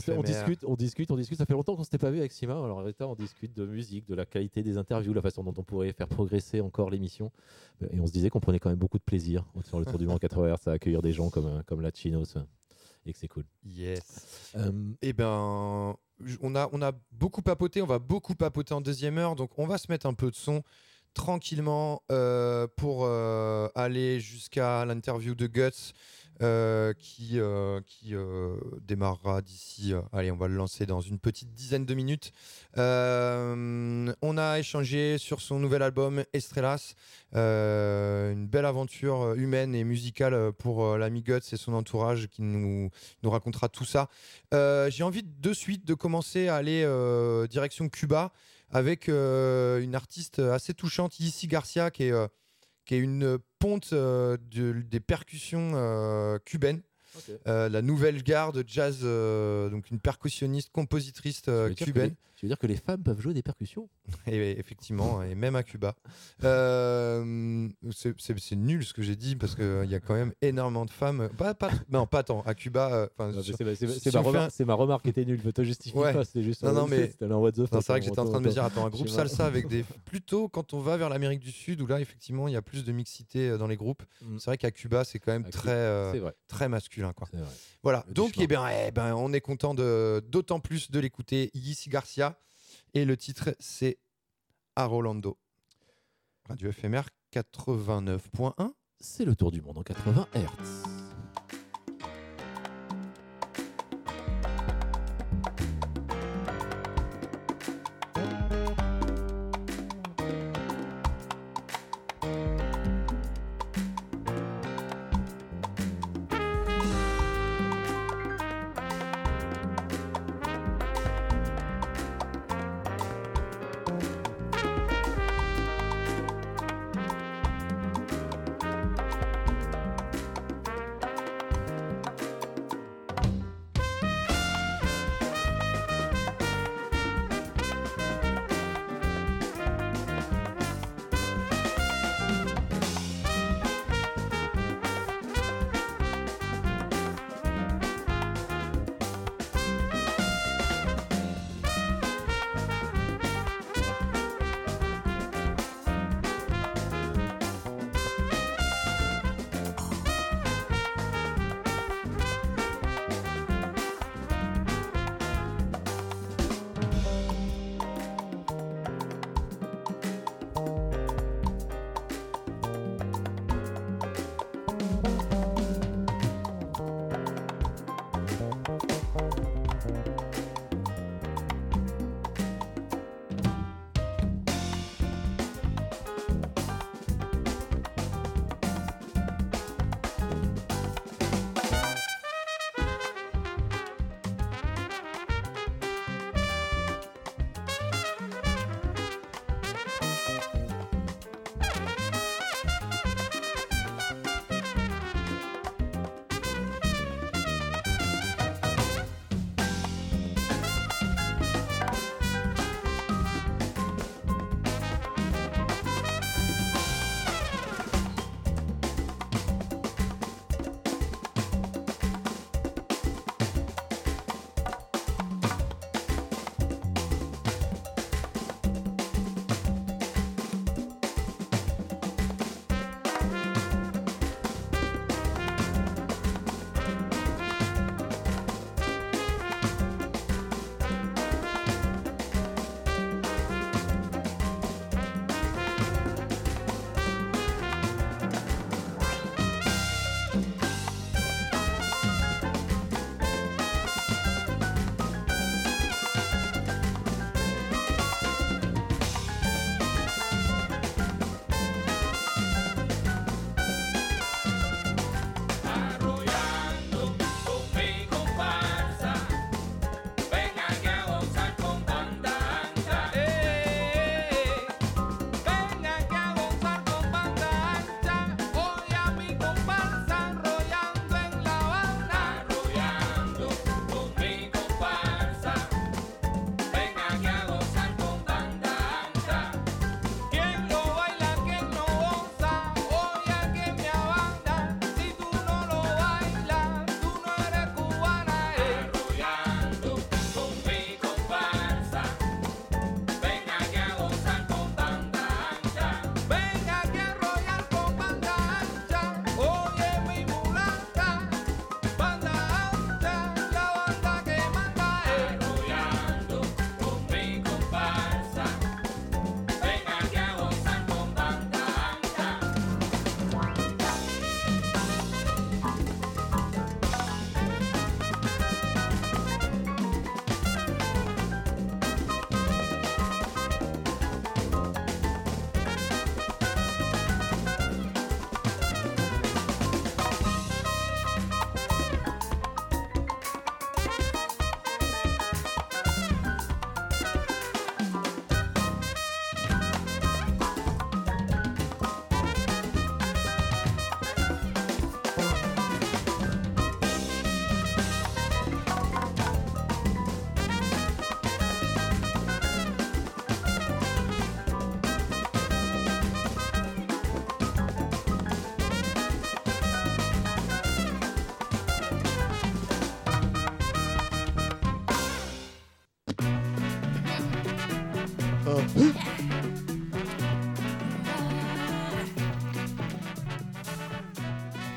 On, discute, on discute, on discute. Ça fait longtemps qu'on s'était pas vu avec Sima. Alors, on discute de musique, de la qualité des interviews, la façon dont on pourrait faire progresser encore l'émission. Et on se disait qu'on prenait quand même beaucoup de plaisir sur le Tour du Monde 80 Hz à accueillir des gens comme, euh, comme la Chinos euh, et que c'est cool. Yes. Euh, Eh ben, on a, on a beaucoup papoté, on va beaucoup papoter en deuxième heure, donc on va se mettre un peu de son tranquillement euh, pour euh, aller jusqu'à l'interview de Guts euh, qui, euh, qui euh, démarrera d'ici, allez, on va le lancer dans une petite dizaine de minutes. On a échangé sur son nouvel album Estrellas, euh, une belle aventure humaine et musicale pour l'ami Guts et son entourage qui nous, nous racontera tout ça. J'ai envie de suite de commencer à aller direction Cuba avec une artiste assez touchante, Issy Garcia, qui est, qui est une ponte euh, de- des percussions euh, cubaines. Euh, la nouvelle garde jazz, donc une percussionniste, compositrice cubaine. Tu veux dire que les femmes peuvent jouer des percussions *laughs* Et effectivement, et même à Cuba. Euh, c'est- c'est c'est nul ce que j'ai dit parce qu'il y a quand même énormément de femmes. Pas, pas, non, pas tant. À Cuba, euh, mais C'est ma, remarque- un- c'est ma remarque qui était nulle. Ne te justifie Ouais. pas. C'était juste. Non, non, mais- C'était un what the fuck. Non, c'est vrai que j'étais en train de me dire, attends, un groupe salsa avec des. Plutôt quand on va vers l'Amérique du Sud, où là, effectivement, il y a plus de mixité euh, dans les groupes. Mm. C'est vrai qu'à Cuba, c'est quand même À très, Cuba, euh, très masculin. Quoi. c'est vrai. Voilà. Le Donc, eh bien, eh ben, on est content de- d'autant plus de l'écouter. Yissi Garcia. Et le titre, c'est À Rolando. Radio FMR 89.1. C'est le tour du monde en 80 Hz.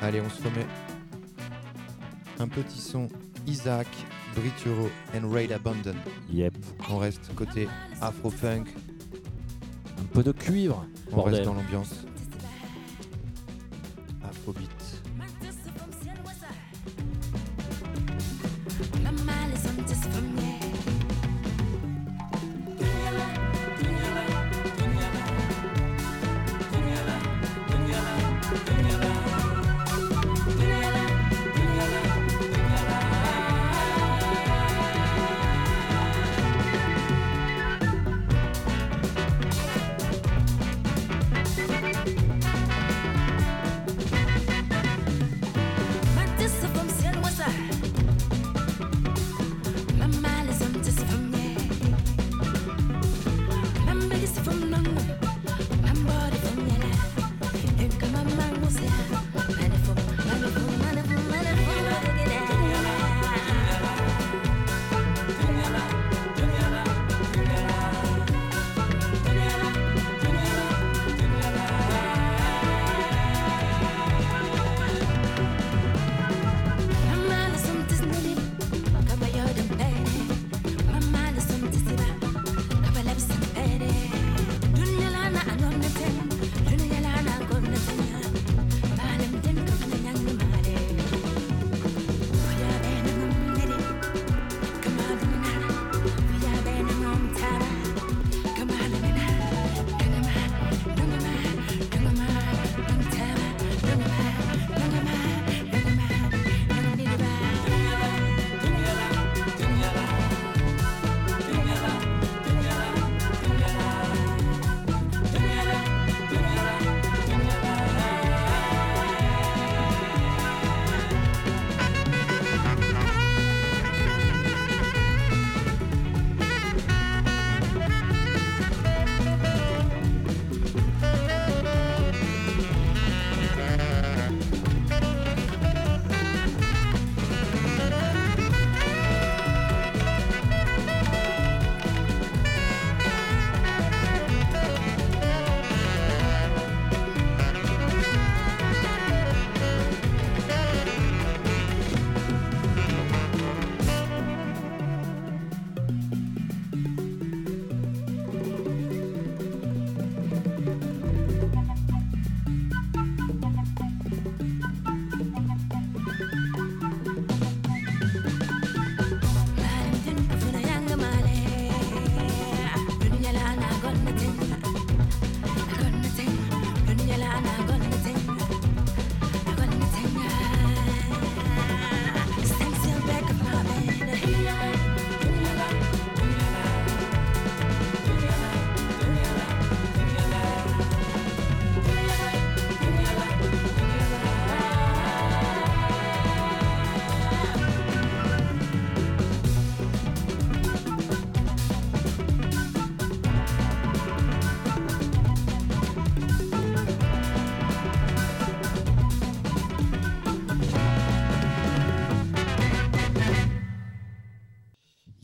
Allez, on se remet un petit son Isaac, Brituro and Raid Abandon. Yep. On reste côté afro-funk, Un peu de cuivre. on Bordel. reste dans l'ambiance.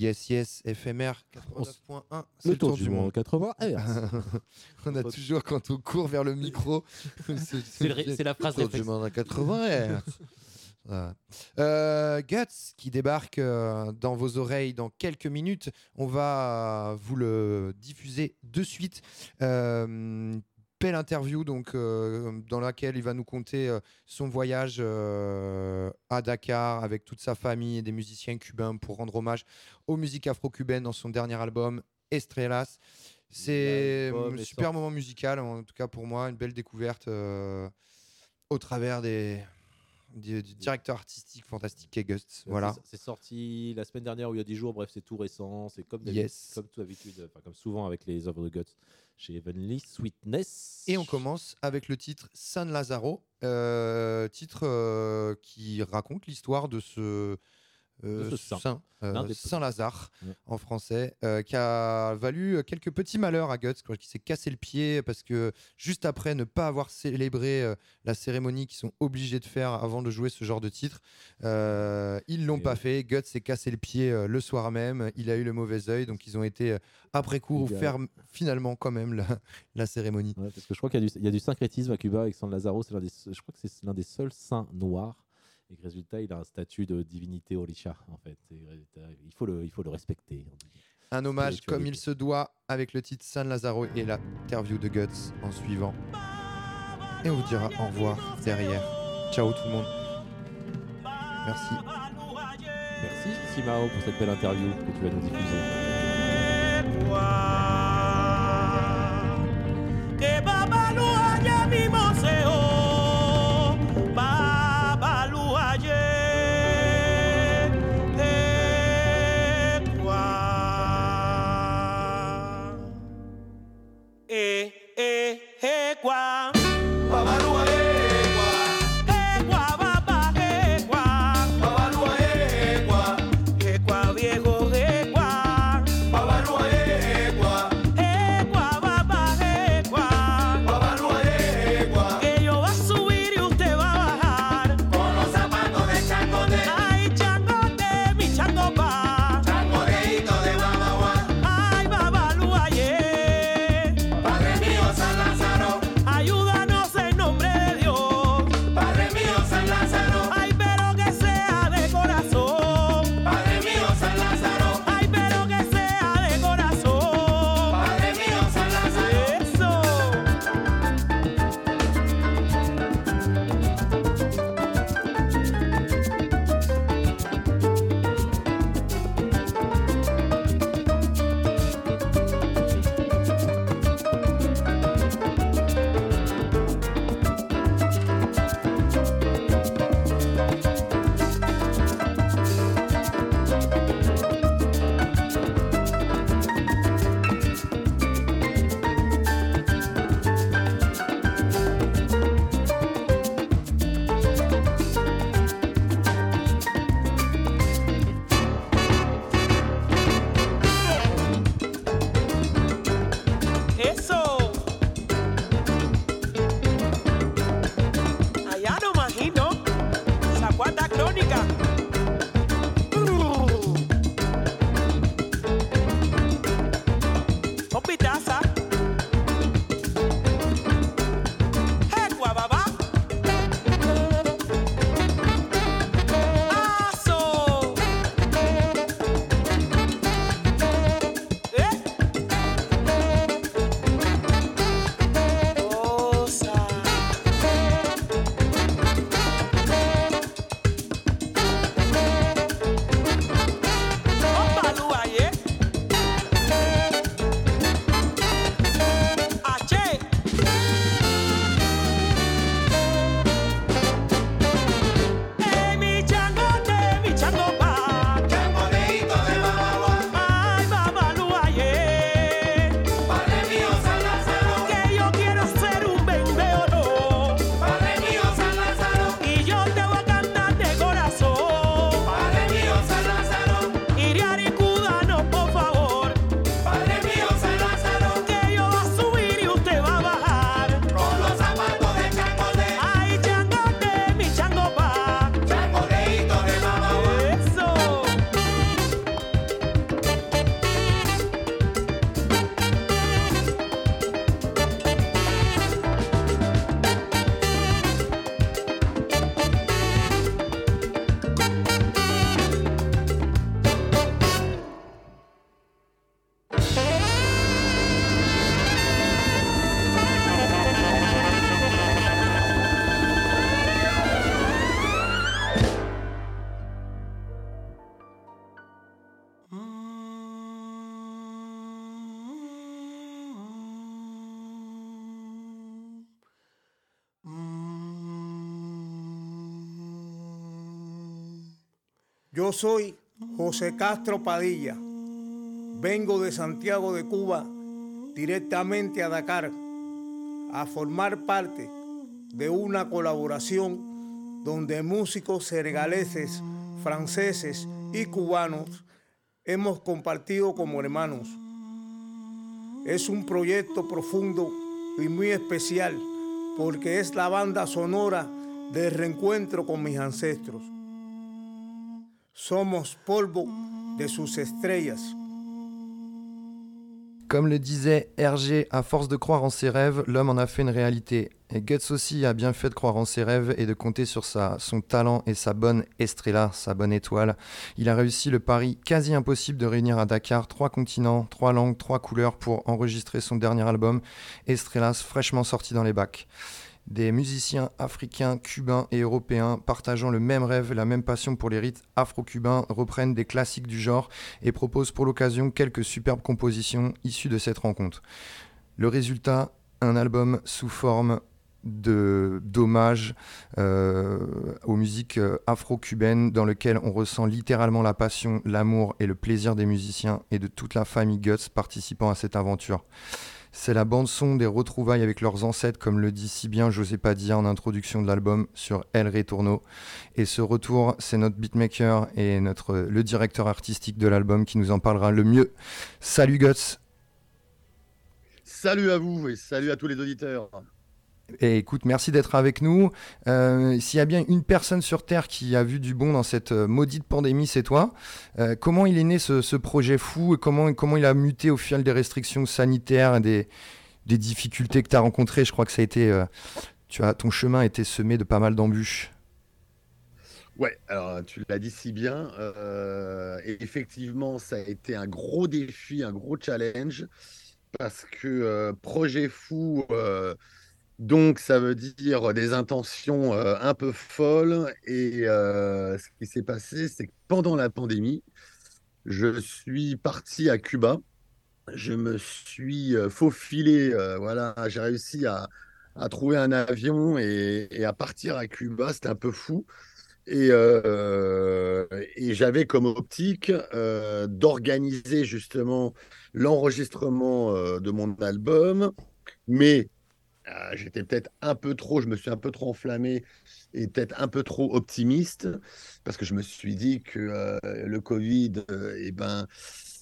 Yes, yes, FMR 89.1. c'est Le tour du monde 80 *laughs* on a toujours, quand on court vers le micro, *laughs* *laughs* C'est la phrase Le tour du monde à 80 Hz. Voilà. Euh, Guts qui débarque euh, dans vos oreilles dans quelques minutes. On va euh, vous le diffuser de suite. Euh, belle interview donc euh, dans laquelle il va nous conter euh, son voyage euh, à Dakar avec toute sa famille et des musiciens cubains pour rendre hommage aux musiques afro-cubaines dans son dernier album Estrellas. C'est un super moment musical, en tout cas pour moi, une belle découverte euh, au travers des, du, du directeur artistique fantastique Gust. Voilà. C'est- sorti la semaine dernière ou il y a 10 jours. Bref, c'est tout récent. C'est comme, d'habitude- Yes. comme tout habitude, enfin, comme souvent avec les œuvres de Guts chez Heavenly Sweetness. Et on commence avec le titre San Lazaro, euh, titre euh, qui raconte l'histoire de ce euh, saint. Saint, euh, Saint-Lazare Ouais. en français, euh, qui a valu quelques petits malheurs à Guts, qui s'est cassé le pied parce que juste après ne pas avoir célébré la cérémonie qu'ils sont obligés de faire avant de jouer ce genre de titre, ils l'ont pas ouais. fait. Guts s'est cassé le pied le soir même, il a eu le mauvais œil, donc ils ont été après coup faire finalement quand même la, *laughs* la cérémonie. Ouais, parce que je crois qu'il y, a du- il y a du syncrétisme à Cuba avec San Lazaro. C'est je crois que c'est l'un des seuls saints noirs. Et que résultat, il a un statut de divinité orisha, en fait. Et résultat, il, faut le, il faut le respecter. Un hommage comme il se doit avec le titre San Lazaro et l'interview de Guts en suivant. Et on vous dira au revoir derrière. Ciao tout le monde. Merci. Merci Simao pour cette belle interview que tu vas nous diffuser. Yo soy José Castro Padilla. Vengo de Santiago de Cuba directamente a Dakar a formar parte de una colaboración donde músicos senegaleses, franceses y cubanos hemos compartido como hermanos. Es un proyecto profundo y muy especial porque es la banda sonora del reencuentro con mis ancestros. Somos polvo de sus estrellas. Comme le disait Hergé, à force de croire en ses rêves, l'homme en a fait une réalité. Et Guts aussi a bien fait de croire en ses rêves et de compter sur sa, son talent et sa bonne estrella, sa bonne étoile. Il a réussi le pari quasi impossible de réunir à Dakar trois continents, trois langues, trois couleurs pour enregistrer son dernier album, Estrellas, fraîchement sorti dans les bacs. Des musiciens africains, cubains et européens partageant le même rêve, la même passion pour les rites afro-cubains reprennent des classiques du genre et proposent pour l'occasion quelques superbes compositions issues de cette rencontre. Le résultat, un album sous forme de d'hommage euh, aux musiques euh, afro-cubaines dans lequel on ressent littéralement la passion, l'amour et le plaisir des musiciens et de toute la famille Guts participant à cette aventure. C'est la bande-son des retrouvailles avec leurs ancêtres, comme le dit si bien José Padilla en introduction de l'album sur El Retorno. Et ce retour, c'est notre beatmaker et notre, le directeur artistique de l'album qui nous en parlera le mieux. Salut Guts Salut à vous et salut à tous les auditeurs. Écoute, merci d'être avec nous. Euh, S'il y a bien une personne sur Terre qui a vu du bon dans cette euh, maudite pandémie, c'est toi. Euh, comment il est né ce, projet fou? Et comment, comment il a muté au fil des restrictions sanitaires et des, des difficultés que tu as rencontrées? Je crois que ça a été, tu as, ton chemin a été semé de pas mal d'embûches. Ouais, alors tu l'as dit si bien. effectivement, ça a été un gros défi, un gros challenge parce que projet fou. Donc, ça veut dire des intentions euh, un peu folles. Et euh, ce qui s'est passé, c'est que pendant la pandémie, je suis parti à Cuba. Je me suis euh, faufilé. voilà, j'ai réussi à, trouver un avion et, à partir à Cuba. C'était un peu fou. Et, et j'avais comme optique d'organiser justement l'enregistrement de mon album. Mais euh, j'étais peut-être un peu trop, je me suis un peu trop enflammé et peut-être un peu trop optimiste parce que je me suis dit que euh, le Covid, euh, eh ben,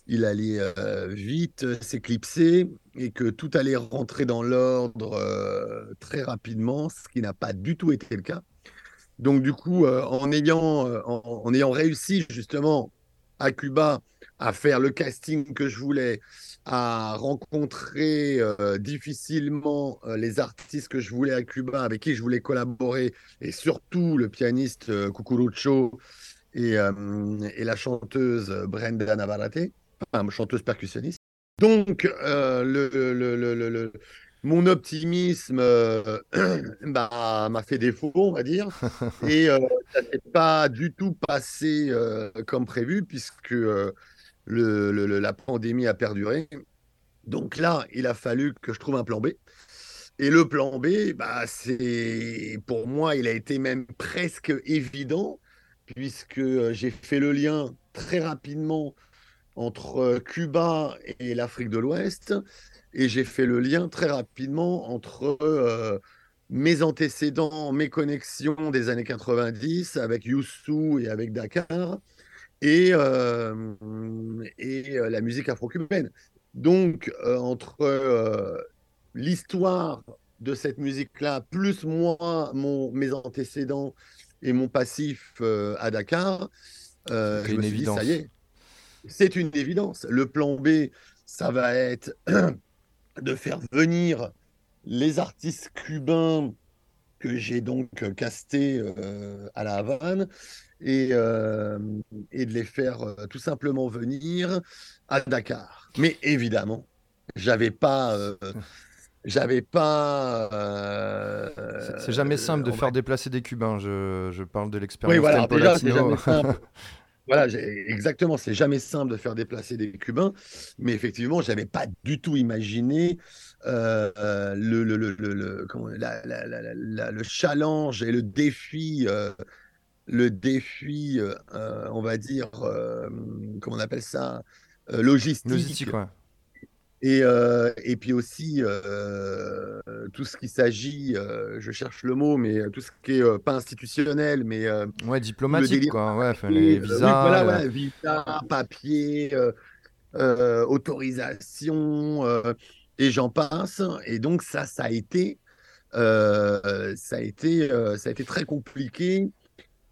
il allait euh, vite s'éclipser et que tout allait rentrer dans l'ordre très rapidement, ce qui n'a pas du tout été le cas. Donc du coup, en ayant, en ayant réussi justement à Cuba à faire le casting que je voulais, à rencontrer euh, difficilement euh, les artistes que je voulais à Cuba, avec qui je voulais collaborer, et surtout le pianiste euh, Cucurucho et, euh, et la chanteuse Brenda Navarrete, enfin, chanteuse percussionniste. Donc, le, le- le- le- le- mon optimisme *clears throat* bah, m'a fait défaut, on va dire, *laughs* et ça s'est pas du tout passé comme prévu, puisque la pandémie a perduré. Donc là, il a fallu que je trouve un plan B. Et le plan B, bah, c'est pour moi, il a été même presque évident, puisque euh, j'ai fait le lien très rapidement entre euh, Cuba et l'Afrique de l'Ouest, et j'ai fait le lien très rapidement entre euh, mes antécédents, mes connexions des années 90 avec Youssou et avec Dakar, et, euh, et euh, la musique afro-cubaine. Donc, euh, entre l'histoire de cette musique-là, plus moi, mon, mes antécédents et mon passif à Dakar, C'est je une me suis dit, évidence. ça y est, c'est une évidence. Le plan B, ça va être *clears throat* de faire venir les artistes cubains que j'ai donc castés euh, à la Havane et, euh, et de les faire euh, tout simplement venir à Dakar. Mais évidemment, j'avais pas, euh, j'avais pas. C'est- jamais simple de faire déplacer des Cubains. Je, je parle de l'expérience oui, voilà, déjà, c'est Latino. jamais simple. *laughs* Voilà, exactement, c'est jamais simple de faire déplacer des Cubains, mais effectivement, j'avais pas du tout imaginé le, le, le, le- le- comment- la- la- la- la- la- le challenge et le défi, le défi, euh, euh, on va dire, euh, comment on appelle ça, euh, logistique, Logistique, ouais. Et, et puis aussi, tout ce qui s'agit, je cherche le mot, mais tout ce qui est pas institutionnel, mais Ouais, diplomatique, quoi. Ouais, enfin, papier, les oui, visas. voilà, ouais, visa, papier, autorisation, et j'en passe. Et donc ça, ça a été, ça a été, ça a été très compliqué.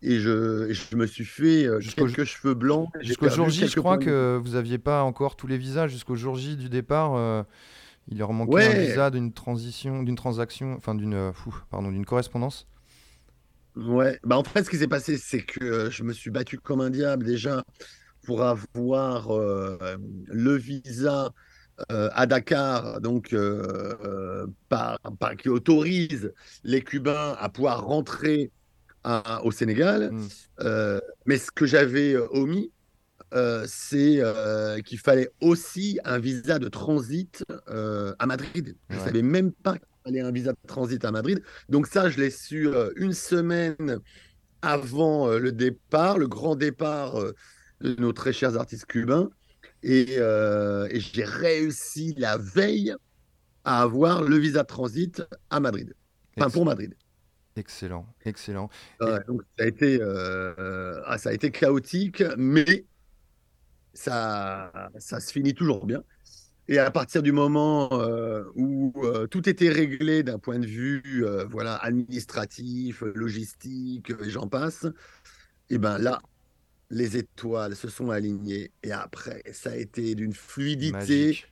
Et je, et je me suis fait euh, Jusqu'au quelques cheveux blancs. Jusqu'au jour J, je crois que vous aviez pas encore tous les visas. Jusqu'au jour J du départ, euh, il leur manquait un Ouais. visa d'une transition, d'une transaction, enfin d'une, euh, pardon, d'une correspondance. Ouais, bah en fait, ce qui s'est passé, c'est que je me suis battu comme un diable déjà pour avoir euh, le visa euh, à Dakar, donc euh, par, par- qui autorise les Cubains à pouvoir rentrer à- au Sénégal. Mm. Euh, mais ce que j'avais euh, omis, euh, c'est euh, qu'il fallait aussi un visa de transit à Madrid. Je ne Ouais. savais même pas qu'il fallait un visa de transit à Madrid. Donc ça, je l'ai su une semaine avant le départ, le grand départ de nos très chers artistes cubains. Et, et j'ai réussi la veille à avoir le visa de transit à Madrid. Enfin, pour Madrid. Excellent, excellent. Donc ça a été, euh, ah, ça a été chaotique, mais ça, ça se finit toujours bien. Et à partir du moment euh, où euh, tout était réglé d'un point de vue voilà, administratif, logistique, et j'en passe, et ben là, les étoiles se sont alignées. Et après, ça a été d'une fluidité, Magique.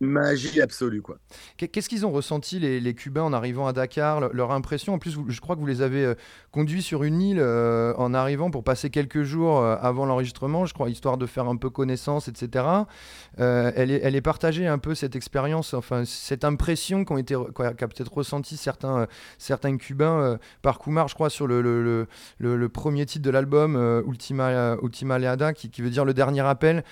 Magie absolue. Quoi. Qu'est- Qu'est-ce qu'ils ont ressenti, les, Cubains, en arrivant à Dakar? Le- Leur impression En plus, je crois que vous les avez euh, conduits sur une île euh, en arrivant pour passer quelques jours euh, avant l'enregistrement, je crois, histoire de faire un peu connaissance, etc. Euh, elle, est, est partagée un peu, cette expérience, enfin, cette impression qu'ont été, qu'a peut-être ressenti certains, Cubains par Kumar, je crois, sur le, premier titre de l'album, Ultima, Ultima Leada, qui, veut dire le dernier appel.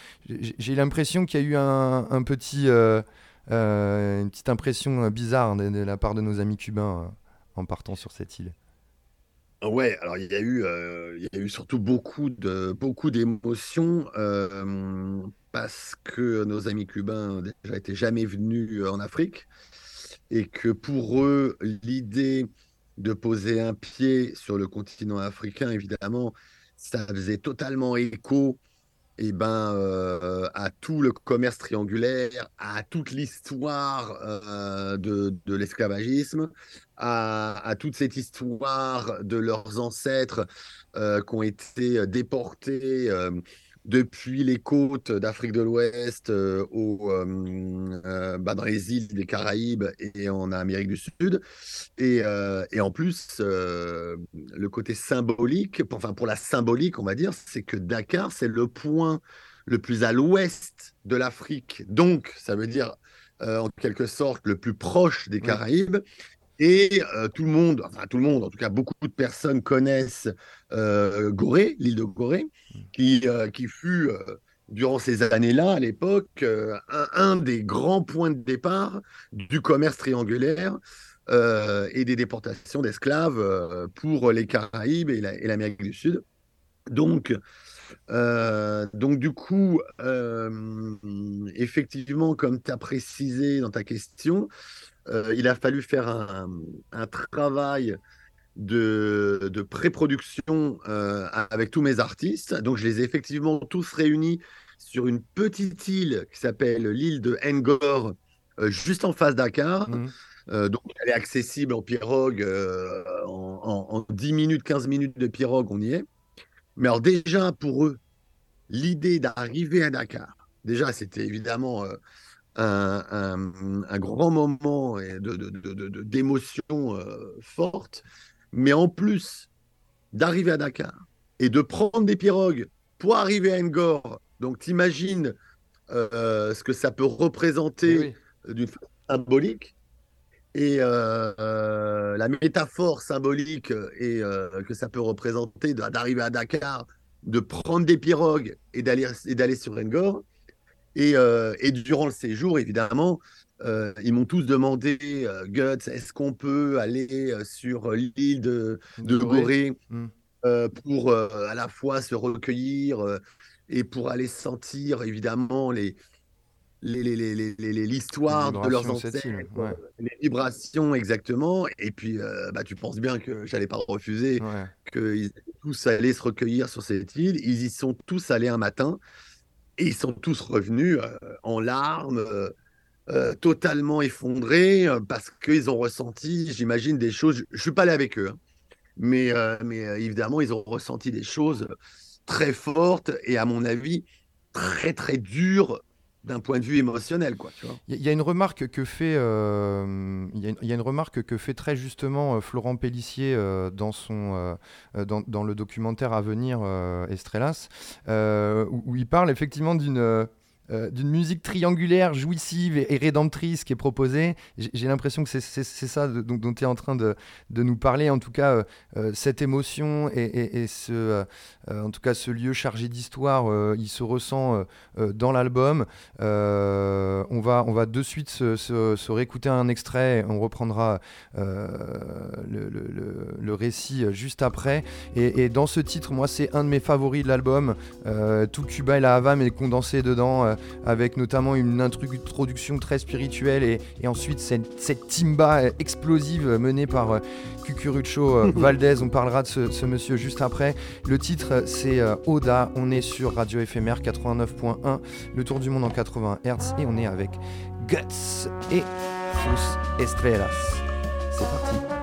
J'ai l'impression qu'il y a eu un petit... euh, euh, une petite impression euh, bizarre de, la part de nos amis cubains en partant sur cette île. Ouais, alors il y a eu, il y a eu surtout beaucoup de, beaucoup d'émotions parce que nos amis cubains déjà étaient jamais venus en Afrique et que pour eux, l'idée de poser un pied sur le continent africain, évidemment, ça faisait totalement écho eh ben, euh, à tout le commerce triangulaire, à toute l'histoire euh, de, l'esclavagisme, à, toute cette histoire de leurs ancêtres euh, qui ont été déportés depuis les côtes d'Afrique de l'Ouest euh, au, euh, euh, bah, dans les îles des Caraïbes et en Amérique du Sud. Et, euh, et en plus, le côté symbolique, enfin pour la symbolique, on va dire, c'est que Dakar, c'est le point le plus à l'ouest de l'Afrique. Donc, ça veut dire en quelque sorte le plus proche des Caraïbes. Et euh, tout le monde, enfin tout le monde, en tout cas beaucoup de personnes connaissent euh, Gorée, l'île de Gorée, qui, euh, qui fut, durant ces années-là, à l'époque, un, un des grands points de départ du commerce triangulaire et des déportations d'esclaves pour les Caraïbes et la- et l'Amérique du Sud. Donc, euh, donc du coup, euh, effectivement, comme tu as précisé dans ta question, euh, il a fallu faire un, un travail de, de pré-production euh, avec tous mes artistes. Donc, je les ai effectivement tous réunis sur une petite île qui s'appelle l'île de Ngor, euh, juste en face Dakar. Euh, donc, elle est accessible en pirogue en, en- en 10 minutes, 15 minutes de pirogue, on y est. Mais alors, déjà, pour eux, l'idée d'arriver à Dakar, déjà, c'était évidemment un, un- un grand moment et de, d'émotion euh, forte. Mais en plus d'arriver à Dakar et de prendre des pirogues pour arriver à Ngor, donc t'imagines euh, ce que ça peut représenter d'une façon symbolique. Et euh, la métaphore symbolique et, que ça peut représenter d'a- d'arriver à Dakar, de prendre des pirogues et d'aller et d'aller sur Ngor. Et, euh, et durant le séjour, évidemment, euh, ils m'ont tous demandé, euh, Guts, est-ce qu'on peut aller euh, sur l'île de, de Gorée. Gorée Mm. euh, pour à la fois se recueillir et pour aller sentir, évidemment, les, les- les- les- les- l'histoire de leurs île, ancêtres, ouais. les vibrations exactement. Et puis, bah, tu penses bien que j'allais pas refuser Ouais. qu'ils tous allés se recueillir sur cette île. Ils y sont tous allés un matin et ils sont tous revenus euh, en larmes, euh, euh, totalement effondrés parce qu'ils ont ressenti, j'imagine, des choses. Je suis pas allé avec eux, hein, mais, mais évidemment, ils ont ressenti des choses très fortes et, à mon avis, très très dures d'un point de vue émotionnel, quoi. Il y, a- une remarque que fait, euh, y remarque que fait très justement euh, Florent Pellissier euh, dans son, dans, le documentaire à venir où, où il parle effectivement d'une euh, d'une musique triangulaire, jouissive et, rédemptrice qui est proposée. J'ai l'impression que c'est- ça dont, tu es en train de, nous parler. En tout cas, euh, euh, cette émotion et, ce, en tout cas, ce lieu chargé d'histoire, il se ressent dans l'album. On, va, on va de suite se, réécouter un extrait. On reprendra le, le- récit juste après. Et, dans ce titre, moi, c'est un de mes favoris de l'album. Tout Cuba et la Havane est condensé dedans, euh, avec notamment une introduction très spirituelle et, et ensuite cette, cette timba explosive menée par euh, Cucurucho euh, *laughs* Valdez. On parlera de ce, monsieur juste après. Le titre, c'est euh, Oda. On est sur Radio Éphémère 89.1, le tour du monde en 80 Hz, et on est avec Guts et Sus Estrellas. C'est parti.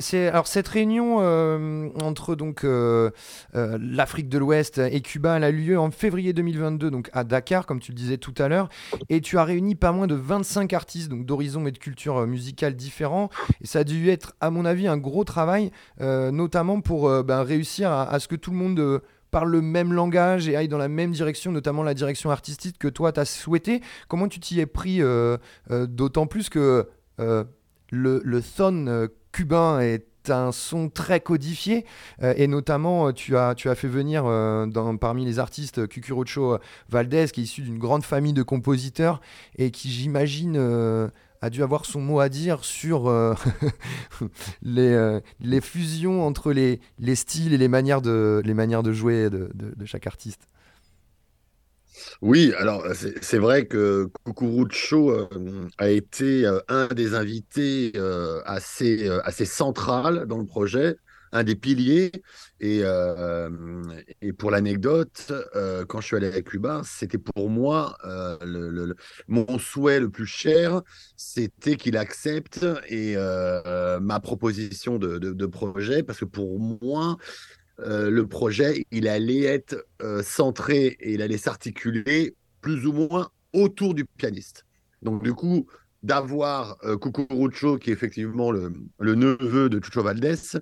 C'est, alors cette réunion euh, entre donc euh, euh, l'Afrique de l'Ouest et Cuba a eu lieu en février 2022 donc à Dakar comme tu le disais tout à l'heure et tu as réuni pas moins de 25 artistes donc d'horizons et de cultures musicales différents et ça a dû être à mon avis un gros travail notamment pour ben, réussir à, ce que tout le monde parle le même langage et aille dans la même direction, notamment la direction artistique que toi tu as souhaité. Comment tu t'y es pris D'autant plus que le, le son cubain est un son très codifié euh, et notamment euh, tu as, tu as fait venir euh, parmi les artistes Cucurucho Valdez qui est issu d'une grande famille de compositeurs et qui j'imagine a dû avoir son mot à dire sur *laughs* les, fusions entre les, les styles et les manières de, les manières de jouer de chaque artiste. Oui, alors c'est c'est vrai que Cucurucho euh, a été euh, un des invités euh, assez, euh, assez central dans le projet, un des piliers. Et, euh, pour l'anecdote, euh, quand je suis allé à Cuba, c'était pour moi euh, mon souhait le plus cher, c'était qu'il accepte et euh, ma proposition de projet, parce que pour moi, euh, le projet, il allait être euh, centré et il allait s'articuler plus ou moins autour du pianiste. Donc, du coup, d'avoir euh, Cucurucho, qui est effectivement le, le neveu de Chucho Valdés,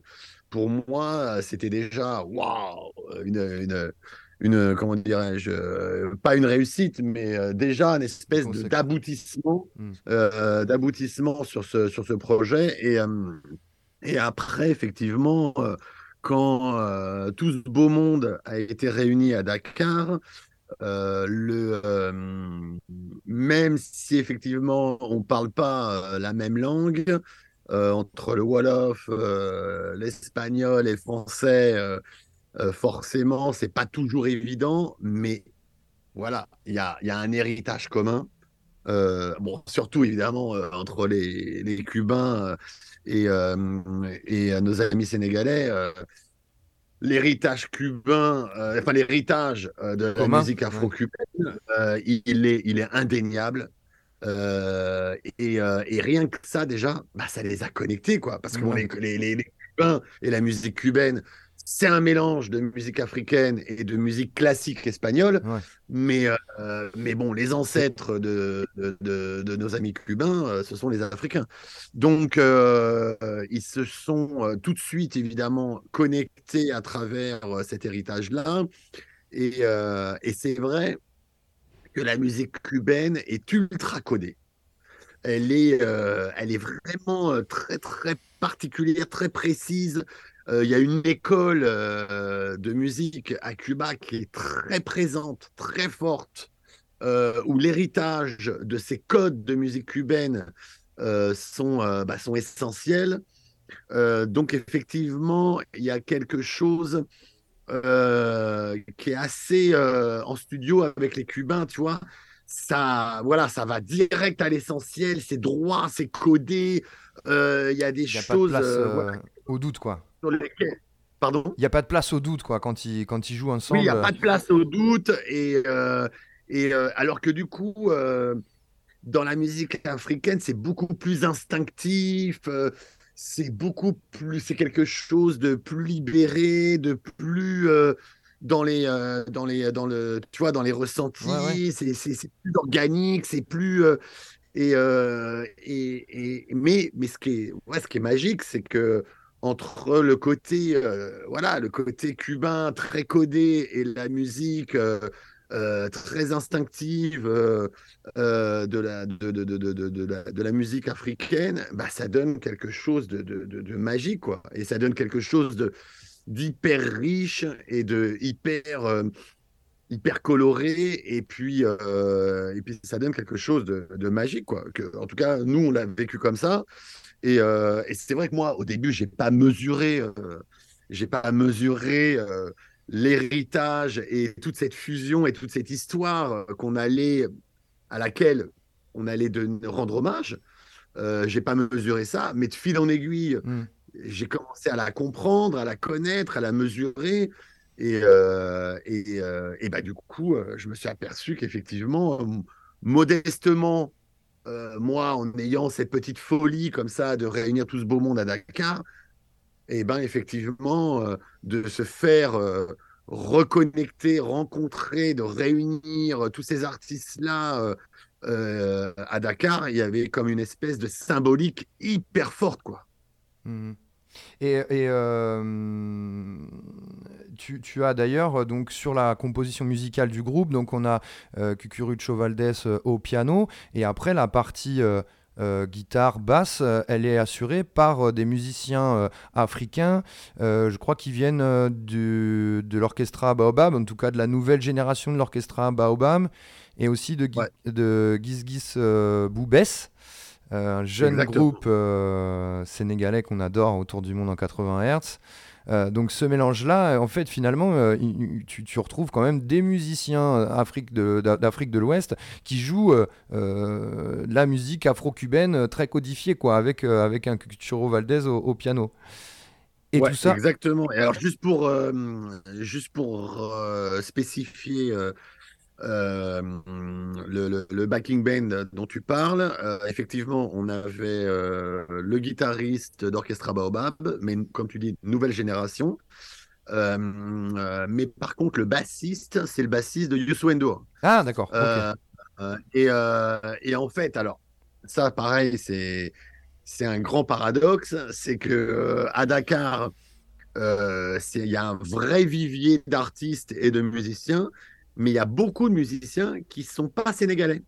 pour moi, c'était déjà waouh, une, une, une, comment dirais-je, euh, pas une réussite, mais euh, déjà une espèce d'aboutissement, euh, d'aboutissement sur ce, sur ce projet. Et, et après, effectivement, quand euh, tout ce beau monde a été réuni à Dakar, euh, euh, même si effectivement on ne parle pas la même langue, entre le Wolof, l'espagnol et le français, forcément, c'est pas toujours évident, mais voilà, il y a, un héritage commun. Bon, surtout évidemment entre les, Cubains et, euh, et euh, nos amis sénégalais. euh, l'héritage cubain, euh, enfin l'héritage euh, de la musique afro-cubaine, euh, il, il est, il est indéniable. Et, et rien que ça, déjà, bah, ça les a connectés, quoi. Parce que bon, les, les, les- les Cubains et la musique cubaine, c'est un mélange de musique africaine et de musique classique espagnole. Mais, euh, mais bon, les ancêtres de, de, de- de nos amis cubains, euh, ce sont les Africains. Donc, euh, ils se sont tout de suite, évidemment, connectés à travers cet héritage-là. Et, et c'est vrai que la musique cubaine est ultra codée. Elle est, elle est vraiment très, très particulière, très précise. Euh, Il y a une école euh, de musique à Cuba qui est très présente, très forte, euh, où l'héritage de ces codes de musique cubaine sont, bah, sont essentiels. Donc effectivement, il y a quelque chose qui est assez en studio avec les Cubains, tu vois. Ça, voilà, ça va direct à l'essentiel, c'est droit, c'est codé. Euh, Il y a des pas de choses place euh, euh, voilà, au doute, quoi. sur lesquelles. Pardon? Il n'y a pas de place au doute, quoi, quand ils, quand ils jouent ensemble. Oui, il n'y a pas de place au doute. Et, et alors que du coup, dans la musique africaine, c'est beaucoup plus instinctif. euh, c'est beaucoup plus, c'est quelque chose de plus libéré, de plus euh, dans les, euh, dans les, dans le, tu vois, dans les ressentis. Ouais, ouais. C'est, plus organique, c'est plus et, euh, et, et- mais, mais ce qui est, ouais, ce qui est magique, c'est que entre le côté, euh, voilà, le côté cubain très codé et la musique euh, très instinctive de, la, de, de, de, la, de la musique africaine, bah, ça donne quelque chose de, magique, quoi. Et ça donne quelque chose de d'hyper riche et de hyper hyper coloré et puis euh, et puis ça donne quelque chose de, de magique quoi que, en tout cas nous on l'a vécu comme ça. Et, euh, et c'est vrai que moi au début j'ai pas mesuré euh, j'ai pas mesuré l'héritage et toute cette fusion et toute cette histoire qu'on allait à laquelle on allait de rendre hommage. J'ai pas mesuré ça mais de fil en aiguille j'ai commencé à la comprendre, à la connaître, à la mesurer. Et, euh, et, euh, et bah, du coup, euh, je me suis aperçu qu'effectivement, modestement, moi, en ayant cette petite folie comme ça de réunir tout ce beau monde à Dakar, et ben effectivement, de se faire reconnecter, rencontrer, de réunir tous ces artistes-là à Dakar, il y avait comme une espèce de symbolique hyper forte, quoi. Mhm. Et, tu, tu as d'ailleurs euh, donc sur la composition musicale du groupe, donc on a euh, Cucurucho Valdés euh, au piano et après la partie euh, guitare basse, euh, elle est assurée par euh, des musiciens africains, je crois qu'ils viennent du, de l'orchestra Baobab, en tout cas de la nouvelle génération de l'orchestra Baobab et aussi de, Gui- de Gizgis Boubès. Un jeune Exactement. groupe sénégalais qu'on adore autour du monde en 80 Hz. Euh, donc ce mélange-là, en fait, finalement, euh, tu, tu retrouves quand même des musiciens euh, d'Afrique de l'Ouest qui jouent euh, la musique afro-cubaine très codifiée, quoi, avec, avec un Cuchuro Valdez au, au piano. Et Ouais, tout ça, Exactement. Et alors, juste pour, juste pour spécifier euh, le, le- le backing band dont tu parles, euh, effectivement, on avait euh, le guitariste d'Orchestra Baobab, mais comme tu dis, nouvelle génération. Mais par contre, le bassiste, c'est le bassiste de Youssou N'Dour. Ah, d'accord. et, et en fait, alors, ça, pareil, c'est c'est un grand paradoxe, c'est que à Dakar, il y a un vrai vivier d'artistes et de musiciens, mais il y a beaucoup de musiciens qui sont pas sénégalais.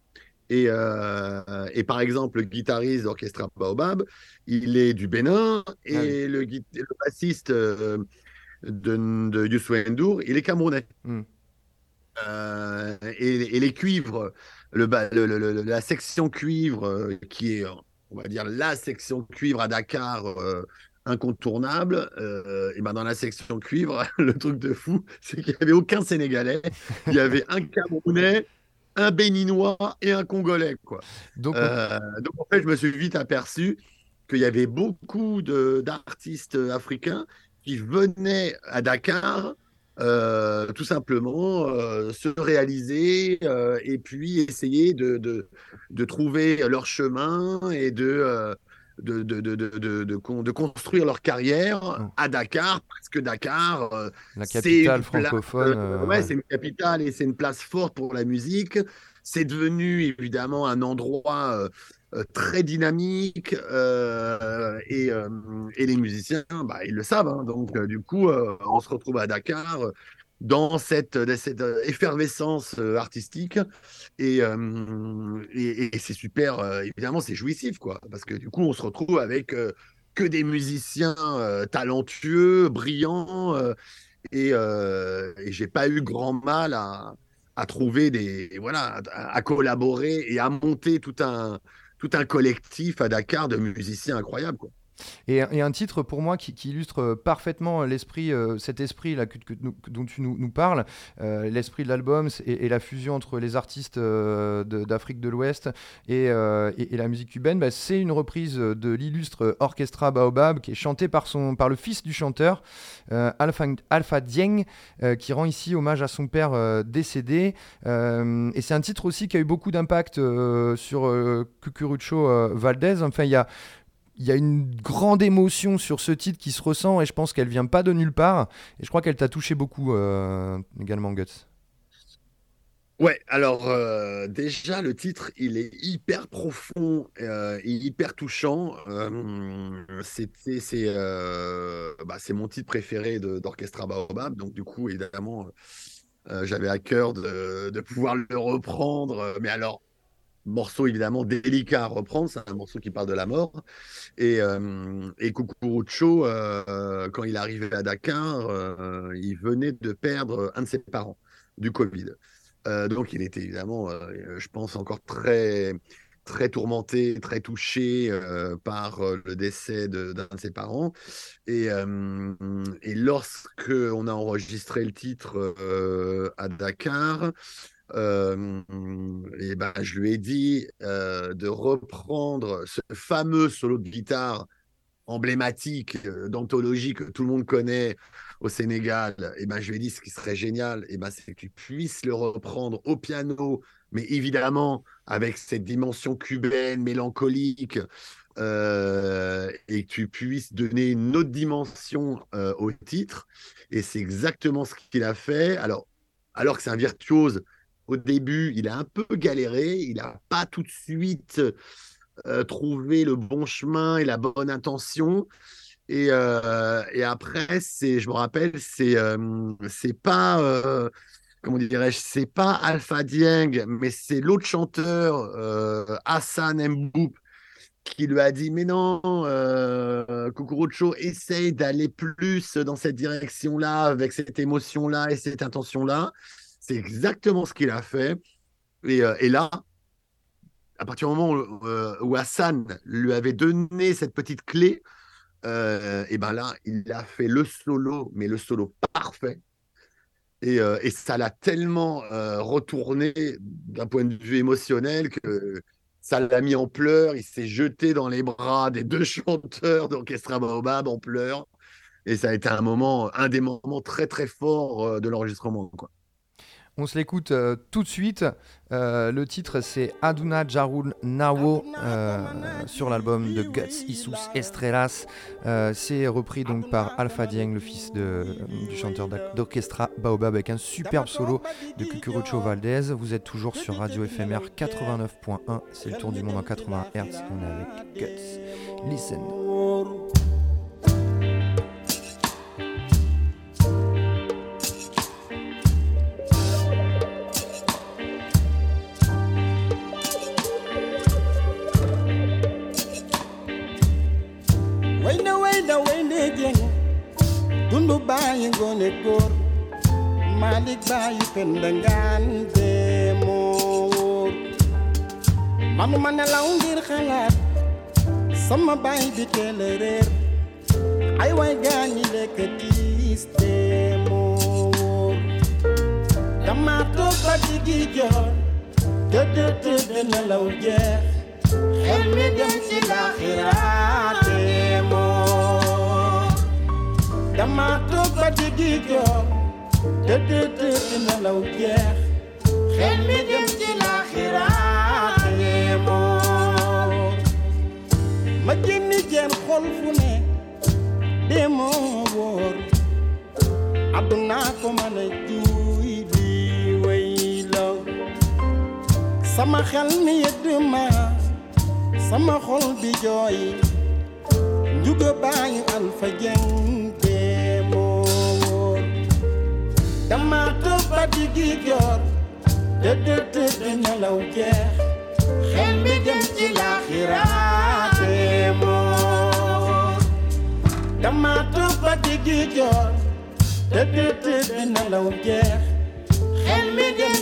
Et, euh, et par exemple, le guitariste d'Orchestra Baobab, il est du Bénin, et Ah oui. le, bassiste euh, de, de Youssou N'Dour, il est camerounais. Hmm. Euh, et, et les cuivres, le, ba- le- le- le- la section cuivre, qui est, on va dire, la section cuivre à Dakar incontournable, euh, et ben dans la section cuivre, *laughs* le truc de fou, c'est qu'il n'y avait aucun Sénégalais, il y avait un Camerounais, un Béninois et un Congolais. Quoi. Donc, on- Euh, donc en fait, je me suis vite aperçu qu'il y avait beaucoup d'artistes africains qui venaient à Dakar euh, tout simplement se réaliser et puis essayer de, de, de trouver leur chemin et de, de, de, de, de, de- de con- de construire leur carrière à Dakar parce que Dakar, euh, La c'est capitale place, francophone, euh, euh, ouais, ouais. c'est une capitale et c'est une place forte pour la musique. C'est devenu évidemment un endroit euh, très dynamique et, et les musiciens, bah, ils le savent. hein. donc, du coup, on se retrouve à Dakar dans cette, cette euh, effervescence euh, artistique et, euh, c'est super, euh, évidemment, c'est jouissif, quoi, parce que du coup, on se retrouve avec euh, que des musiciens euh, talentueux, brillants, euh, et, euh, j'ai pas eu grand mal à, trouver des voilà à collaborer et à monter tout un tout un collectif à Dakar de musiciens incroyables quoi. Et, un titre pour moi qui, illustre euh, parfaitement l'esprit, euh, cet esprit dont tu nous, parles, euh, l'esprit de l'album et, la fusion entre les artistes euh, d'Afrique de l'Ouest et, euh, la musique cubaine, bah, c'est une reprise de l'illustre Orchestra Baobab qui est chanté par, le fils du chanteur, euh, Alpha, Alpha Dieng, euh, qui rend ici hommage à son père euh, décédé. Euh, et c'est un titre aussi qui a eu beaucoup d'impact euh, sur euh, Cucurucho euh, Valdez. Enfin, il y a il y a une grande émotion sur ce titre qui se ressent et je pense qu'elle vient pas de nulle part. Et je crois qu'elle t'a touché beaucoup euh, également, Guts. Ouais, alors euh, déjà le titre il est hyper profond euh, hyper touchant. Bah, c'est mon titre préféré d'Orchestra Baobab, donc du coup évidemment j'avais à cœur de, de pouvoir le reprendre. Mais alors morceau évidemment délicat à reprendre, c'est un morceau qui parle de la mort. Et, euh, et euh, quand il arrivait à Dakar, euh, il venait de perdre un de ses parents du Covid. Euh, donc il était évidemment, je pense, encore très, très tourmenté, très touché par le décès de- d'un de, ses parents. Et, et lorsque on a enregistré le titre à Dakar, euh, et ben, je lui ai dit euh, de reprendre ce fameux solo de guitare emblématique euh, d'anthologie que tout le monde connaît au Sénégal, et ben je lui ai dit ce qui serait génial, et ben c'est que tu puisses le reprendre au piano, mais évidemment avec cette dimension cubaine, mélancolique, et que tu puisses donner une autre dimension au titre. Et c'est exactement ce qu'il a fait. Alors, alors que c'est un virtuose, au début, il a un peu galéré. Il n'a pas tout de suite euh, trouvé le bon chemin et la bonne intention. Et, euh, et après, c'est, je me rappelle, c'est euh, c'est pas, euh, comment dirais-je, c'est pas Alpha Dieng, mais c'est l'autre chanteur, Hassan Mboup, qui lui a dit Mais non, euh, essaye d'aller plus dans cette direction-là, avec cette émotion-là et cette intention-là. C'est exactement ce qu'il a fait. Et, euh, là, à partir du moment où, euh, où Hassan lui avait donné cette petite clé, euh, et ben là, il a fait le solo, mais le solo parfait. Et, ça l'a tellement retourné d'un point de vue émotionnel que ça l'a mis en pleurs. Il s'est jeté dans les bras des deux *laughs* chanteurs d'Orchestra Baobab en pleurs. Et ça a été un moment, un des moments très très forts de l'enregistrement. On se l'écoute euh, tout de suite. Euh, le titre c'est Aduna Nawo euh, sur l'album de Guts Isus Estrellas. Euh, c'est repris donc par Alpha Dieng, le fils de, du chanteur d'orchestra Baobab, avec un superbe solo de Cucurucho Valdez. Vous êtes toujours sur Radio FMR 89.1. C'est le tour du monde en 80 Hz. On est avec Guts. Listen. Dundu bayi ngone góor malik bayi penda ngande moor manuma nelaw ngir xalaat sama baay bi teel ay way gaañi lekk tiis te moor dama toog ba diggi joor tëdd tëdd nelaw jeex. Xel mi dem ci laaxiraate dama toog ba diggi joor tëdd tëdd nelaw jeex xel mi dem ci laaxiraate moo ma génni jeen xol fu ne demoo wóor àdduna ko mën a juuy di way law sama xel mi yëdd ma sama xol bi jooy njuga baayu alfa jeng dama toog ba diggi joor tëdd tëdd nelaw jeex. Xel mi dem ci laaxiraate moo dama toog ba diggi joor tëdd tëdd nelaw jeex. Xel mi dem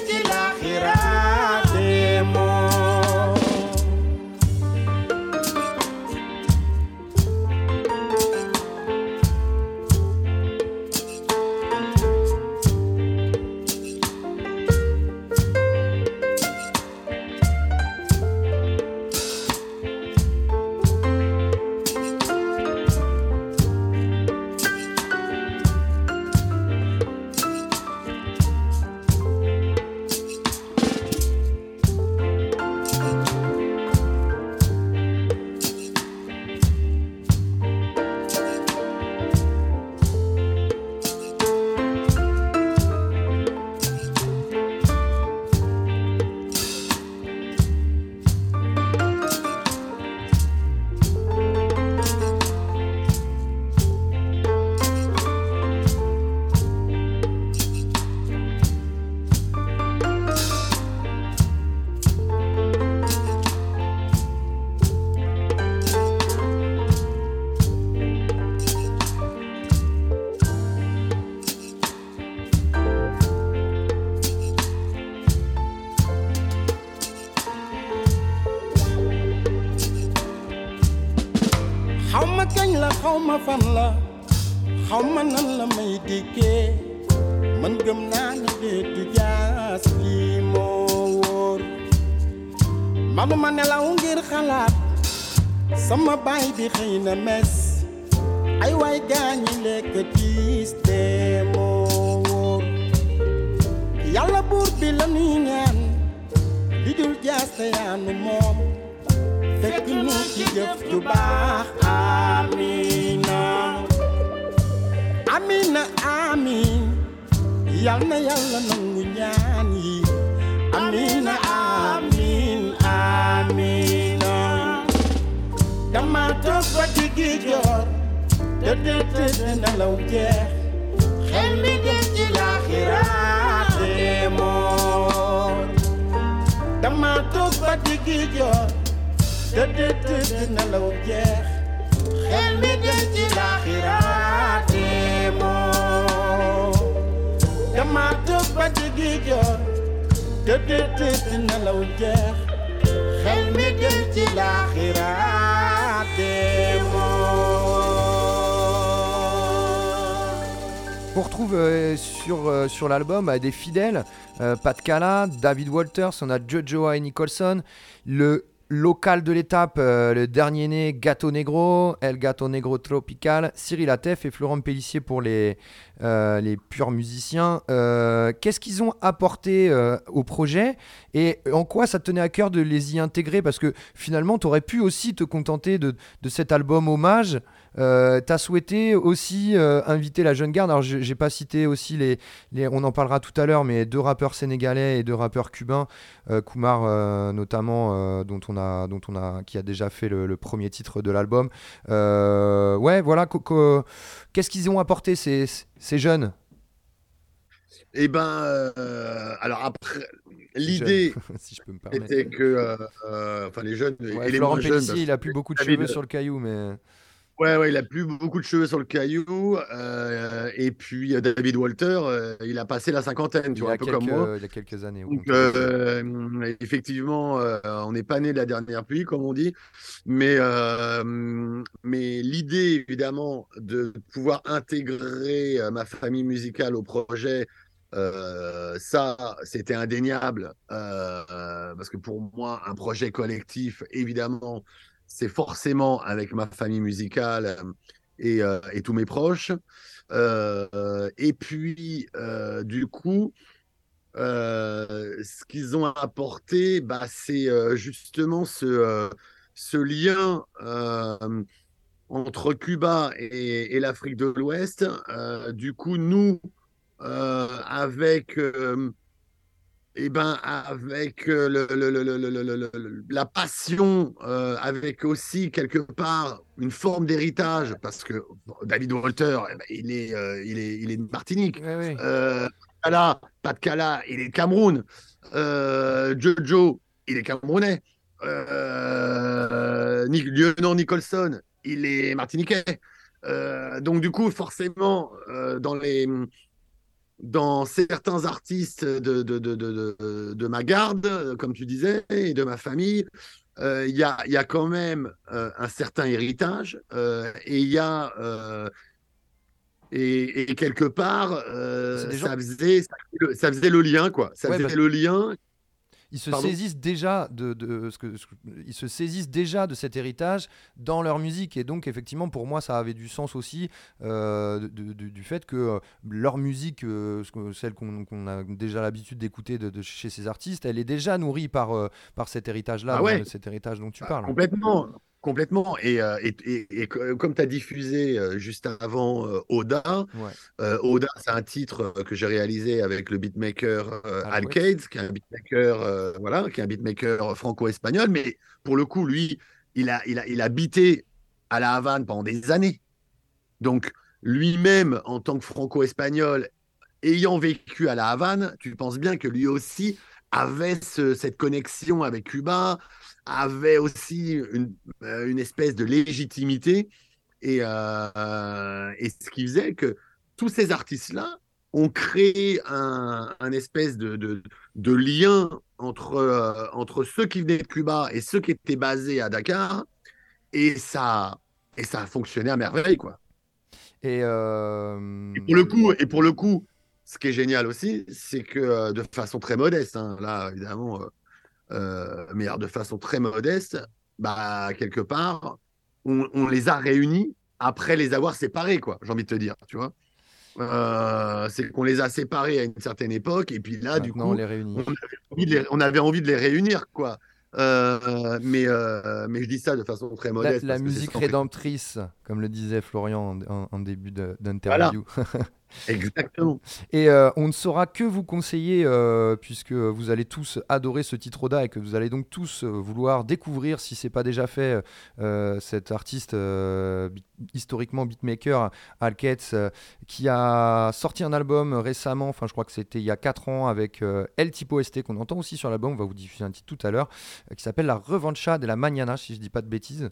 l'album euh, des fidèles, euh, Pat Cala, David Walters, on a Jojo et Nicholson, le local de l'étape, euh, le dernier né Gato Negro, El Gato Negro Tropical, Cyril Atef et Florent Pellissier pour les, euh, les purs musiciens. Euh, Qu'est-ce qu'ils ont apporté au projet et en quoi ça te tenait à cœur de les y intégrer? Parce que finalement, tu aurais pu aussi te contenter de, de cet album hommage. Euh, tu as souhaité aussi euh, inviter la jeune garde. Alors, je- j'ai pas cité aussi les, les- On en parlera tout à l'heure, mais deux rappeurs sénégalais et deux rappeurs cubains, euh, Kumar euh, notamment, euh, dont on a, dont on a, qui a déjà fait le, le premier titre de l'album. Ouais, voilà. Qu'est-ce qu'ils ont apporté ces, ces jeunes? Eh ben, euh, alors après, l'idée, *laughs* si c'était que, euh, euh, enfin les jeunes Ouais, et les Florent moins Pellissier, il a plus beaucoup de cheveux sur le caillou, mais. Ouais, ouais, il a plus beaucoup de cheveux sur le caillou. euh, et puis euh, David Walter, euh, il a passé la cinquantaine, tu vois, un peu comme moi. il y a quelques années, Donc, euh, effectivement, on n'est pas né de la dernière pluie, comme on dit. Mais, mais l'idée, évidemment, de pouvoir intégrer ma famille musicale au projet, euh, ça, c'était indéniable. euh, parce que pour moi, un projet collectif, évidemment, c'est forcément avec ma famille musicale euh, et, euh, et tous mes proches. Euh, et puis, du coup, ce qu'ils ont apporté, bah, c'est justement ce, ce lien entre Cuba et, l'Afrique de l'Ouest. Du coup, nous, avec, eh ben, avec euh, la passion, euh, avec aussi quelque part une forme d'héritage, parce que David Walter, eh ben, il, est, euh, il, est, il est de Martinique. Oui, Kala, pas Kala, il est de Cameroun. Jojo, il est camerounais. Nick, lieutenant Nicholson, il est martiniquais. donc du coup, forcément, dans les dans certains artistes de, de, de, de, ma garde, comme tu disais, et de ma famille, euh, il y, a, y a quand même euh, un certain héritage euh, et il y a et, et quelque part ça faisait ça, faisait le- ça faisait le lien quoi. Ça Ouais, faisait parce- le lien Ils se Pardon saisissent déjà de, de ce que, ce que- ils se saisissent déjà de cet héritage dans leur musique et donc effectivement pour moi ça avait du sens aussi euh, de- de- de- du fait que euh, leur musique, euh, ce que- celle qu'on a déjà l'habitude d'écouter de, chez ces artistes, elle est déjà nourrie par euh, par cet héritage-là, Ah ouais. euh, cet héritage dont tu parles. Complètement, complètement. Et, euh, et, et- et co- comme tu as diffusé euh, juste avant euh, Oda, Ouais. Oda, c'est un titre que j'ai réalisé avec le beatmaker Al Alcades, qui est un beatmaker, voilà, qui est un beatmaker franco-espagnol. Mais pour le coup, lui, il a, il a, il a habité à La Havane pendant des années. Donc, lui-même, en tant que franco-espagnol, ayant vécu à La Havane, tu penses bien que lui aussi avait ce- cette connexion avec Cuba, avait aussi une, euh, une espèce de légitimité. Et, euh, et ce qui faisait que tous ces artistes-là ont créé un, un espèce de, de, de lien entre, euh, entre ceux qui venaient de Cuba et ceux qui étaient basés à Dakar. Et ça, et ça a fonctionné à merveille, quoi. Et, euh, Et pour le coup, et pour le coup, ce qui est génial aussi, c'est que de façon très modeste, hein, là évidemment, mais alors de façon très modeste, bah quelque part, on, on les a réunis après les avoir séparés, quoi. J'ai envie de te dire, tu vois. Euh, c'est qu'on les a séparés à une certaine époque, et puis là, du coup, on les réunit. on avait envie de les, on avait envie de les réunir, quoi. Euh, mais, euh, mais je dis ça de façon très La, modeste. la c'est musique rédemptrice, comme le disait Florian en, début d'interview. *laughs* *laughs* Exactement. Et euh, on ne saura que vous conseiller, euh, puisque vous allez tous adorer ce titre Oda et que vous allez donc tous euh, vouloir découvrir, si c'est pas déjà fait, euh, cet artiste historiquement beatmaker, Al Ketz, euh, qui a sorti un album récemment, enfin je crois que c'était il y a 4 ans, avec El Tipo ST, qu'on entend aussi sur l'album, on va vous diffuser un titre tout à l'heure, qui s'appelle La Revancha de la Mañana, si je dis pas de bêtises.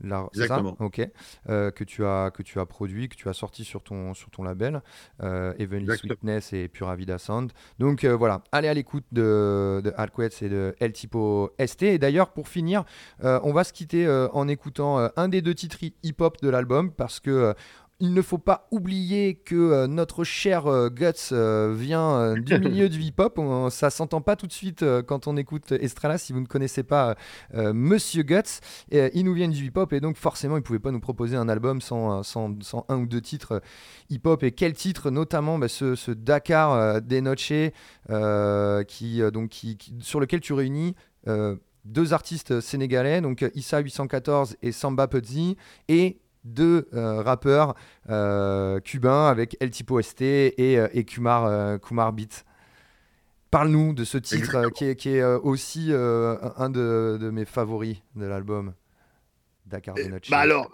La- c'est ça Exactement. ok, Euh, que tu as que tu as produit, que tu as sorti sur ton sur ton label, euh, Heavenly Exactement. Sweetness et Pura Vida Sound. Donc euh, voilà, allez à l'écoute de, de Alquetz et de El Tipo ST. Et d'ailleurs, pour finir, euh, on va se quitter en écoutant un des deux titres hip-hop de l'album parce que il ne faut pas oublier que euh, notre cher euh, Guts euh, vient du *laughs* milieu du hip-hop. Ça s'entend pas tout de suite quand on écoute Estrella. Si vous ne connaissez pas Monsieur Guts, il nous vient du hip-hop et donc forcément il pouvait pas nous proposer un album sans, sans, sans un ou deux titres hip-hop. Et quel titre? Notamment bah, ce, ce Dakar des qui, donc, qui, qui- sur lequel tu réunis deux artistes sénégalais, donc Issa 814 et Samba Puzzi, et deux euh, rappeurs euh, cubains avec El Tipo ST et, euh, et Kumar, Kumar Beat. Parle-nous de ce titre qui est, qui est, aussi un- de, de mes favoris de l'album. Dakar de. Bah alors,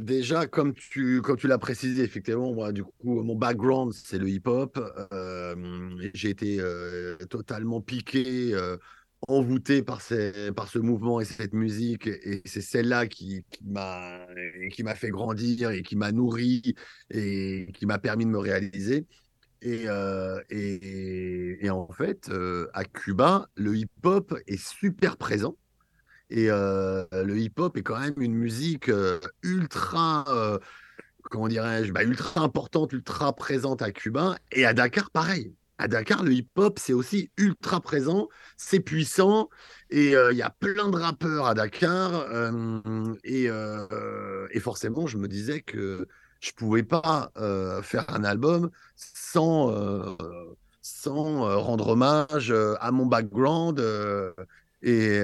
déjà, comme tu, comme tu l'as précisé, effectivement, moi, du coup, mon background, c'est le hip-hop. J'ai été totalement piqué, envoûté par, par ce mouvement et cette musique. Et c'est celle-là qui, qui m'a fait grandir et qui m'a nourri et qui m'a permis de me réaliser. Et, euh, et, en fait, euh, à Cuba, le hip-hop est super présent. Et euh, le hip-hop est quand même une musique ultra, comment dirais-je, bah, ultra importante, ultra présente à Cuba. Et à Dakar, pareil. À Dakar, le hip-hop, c'est aussi ultra présent, c'est puissant. Et euh, il y a plein de rappeurs à Dakar. euh, et, euh, et forcément, je me disais que je pouvais pas faire un album sans, sans rendre hommage à mon background et,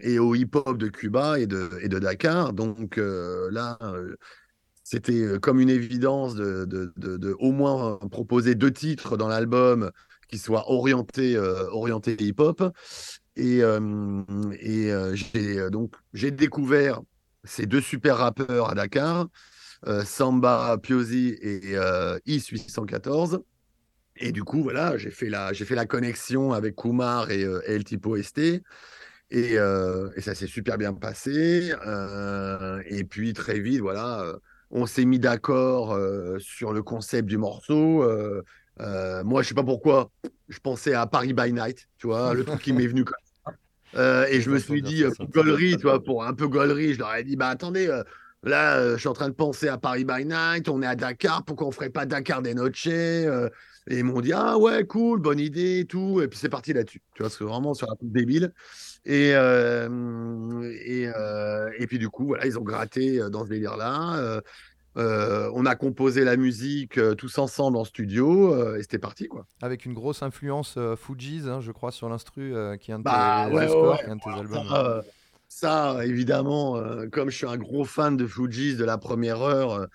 et au hip-hop de Cuba et de, et de Dakar. Donc là, c'était euh, comme une évidence de, de, de- au moins proposer deux titres dans l'album qui soient orientés, euh, orientés hip-hop. Et, euh, et j'ai donc j'ai découvert ces deux super rappeurs à Dakar, Samba Piozi et euh, Is 814. Et du coup, voilà, j'ai fait la, fait la connexion avec Kumar et, euh, El Tipo ST. Et, et ça s'est super bien passé. Et puis très vite, voilà, on s'est mis d'accord euh, sur le concept du morceau. Euh, euh, moi, je sais pas pourquoi, je pensais à Paris by Night, tu vois, le truc qui m'est venu comme ça. Et je me suis dit, pour gaulerie, tu vois, pour un peu gaulerie, je leur ai dit, bah attendez, là, je suis en train de penser à Paris by Night, on est à Dakar, pourquoi on ferait pas Dakar des Noche euh, Et ils m'ont dit, ah ouais, cool, bonne idée et tout. Et puis c'est parti là-dessus, tu vois, c'est vraiment sur un truc débile. Et, et, et puis du coup, voilà, ils ont gratté dans ce délire-là. Euh, on a composé la musique euh, tous ensemble en studio euh, et c'était parti, quoi. Avec une grosse influence Fugees, hein, je crois, sur l'instru, euh, qui est un de tes, Bah, ouais, The ouais, Score, ouais. qui est un de tes albums. Ça, ça, évidemment, comme je suis un gros fan de Fujis de la première heure,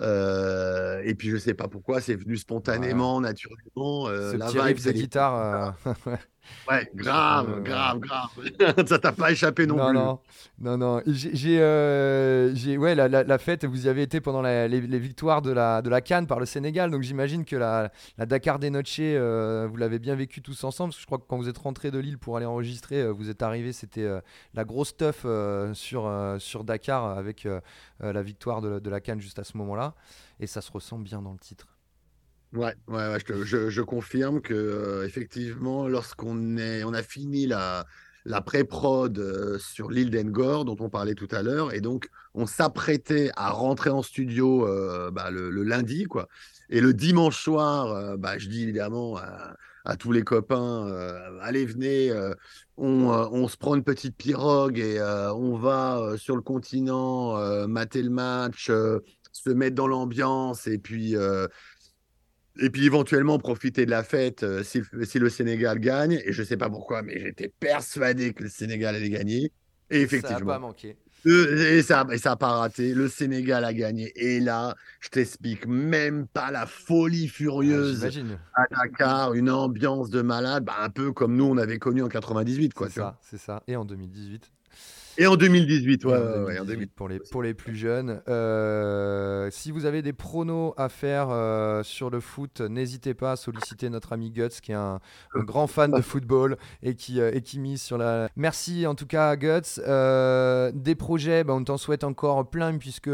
et puis je sais pas pourquoi, c'est venu spontanément, naturellement. Ce la petit vibe, de guitare. *laughs* ouais. Grave, Euh, grave, grave. *laughs* ça t'a pas échappé non, non, plus. non, non, non. J'ai, j'ai, euh, ouais, la, la- la fête, vous y avez été pendant la- les, les victoires de la, de la Cannes par le Sénégal, donc j'imagine que la, Dakar des Noche, euh, vous l'avez bien vécu tous ensemble, parce que je crois que quand vous êtes rentrés de Lille pour aller enregistrer, euh, vous êtes arrivés, c'était euh, la grosse teuf sur, sur Dakar avec la victoire de, la- de la Cannes juste à ce moment-là, et ça se ressent bien dans le titre. Ouais, ouais, je, confirme que euh, effectivement, lorsqu'on est, on a fini la, pré-prod euh, sur l'île d'Engor, dont on parlait tout à l'heure, et donc on s'apprêtait à rentrer en studio euh, bah, le, lundi, quoi. Et le dimanche soir, bah, je dis évidemment à, tous les copains, allez, venez, on, se prend une petite pirogue et on va sur le continent mater le match, se mettre dans l'ambiance, et puis. Et puis éventuellement profiter de la fête euh, si, le- si le Sénégal gagne. Et je sais pas pourquoi, mais j'étais persuadé que le Sénégal allait gagner. Et Ça effectivement. n'a pas manqué. Le- et ça et ça a pas raté. Le Sénégal a gagné. Et là, je t'explique même pas la folie furieuse Ah, à Dakar, une ambiance de malade, bah, un peu comme nous on avait connu en 98, quoi. C'est ça, c'est ça. Et en 2018. Et en 2018, ouais, en ouais, ouais, en 2018 2018. pour les, pour les plus jeunes. Euh, si vous avez des pronos à faire euh, sur le foot, n'hésitez pas à solliciter notre ami Guts, qui est un, un grand fan de football et qui, euh, et qui mise sur la. Merci en tout cas à Guts. Des projets, bah, on t'en souhaite encore plein, puisque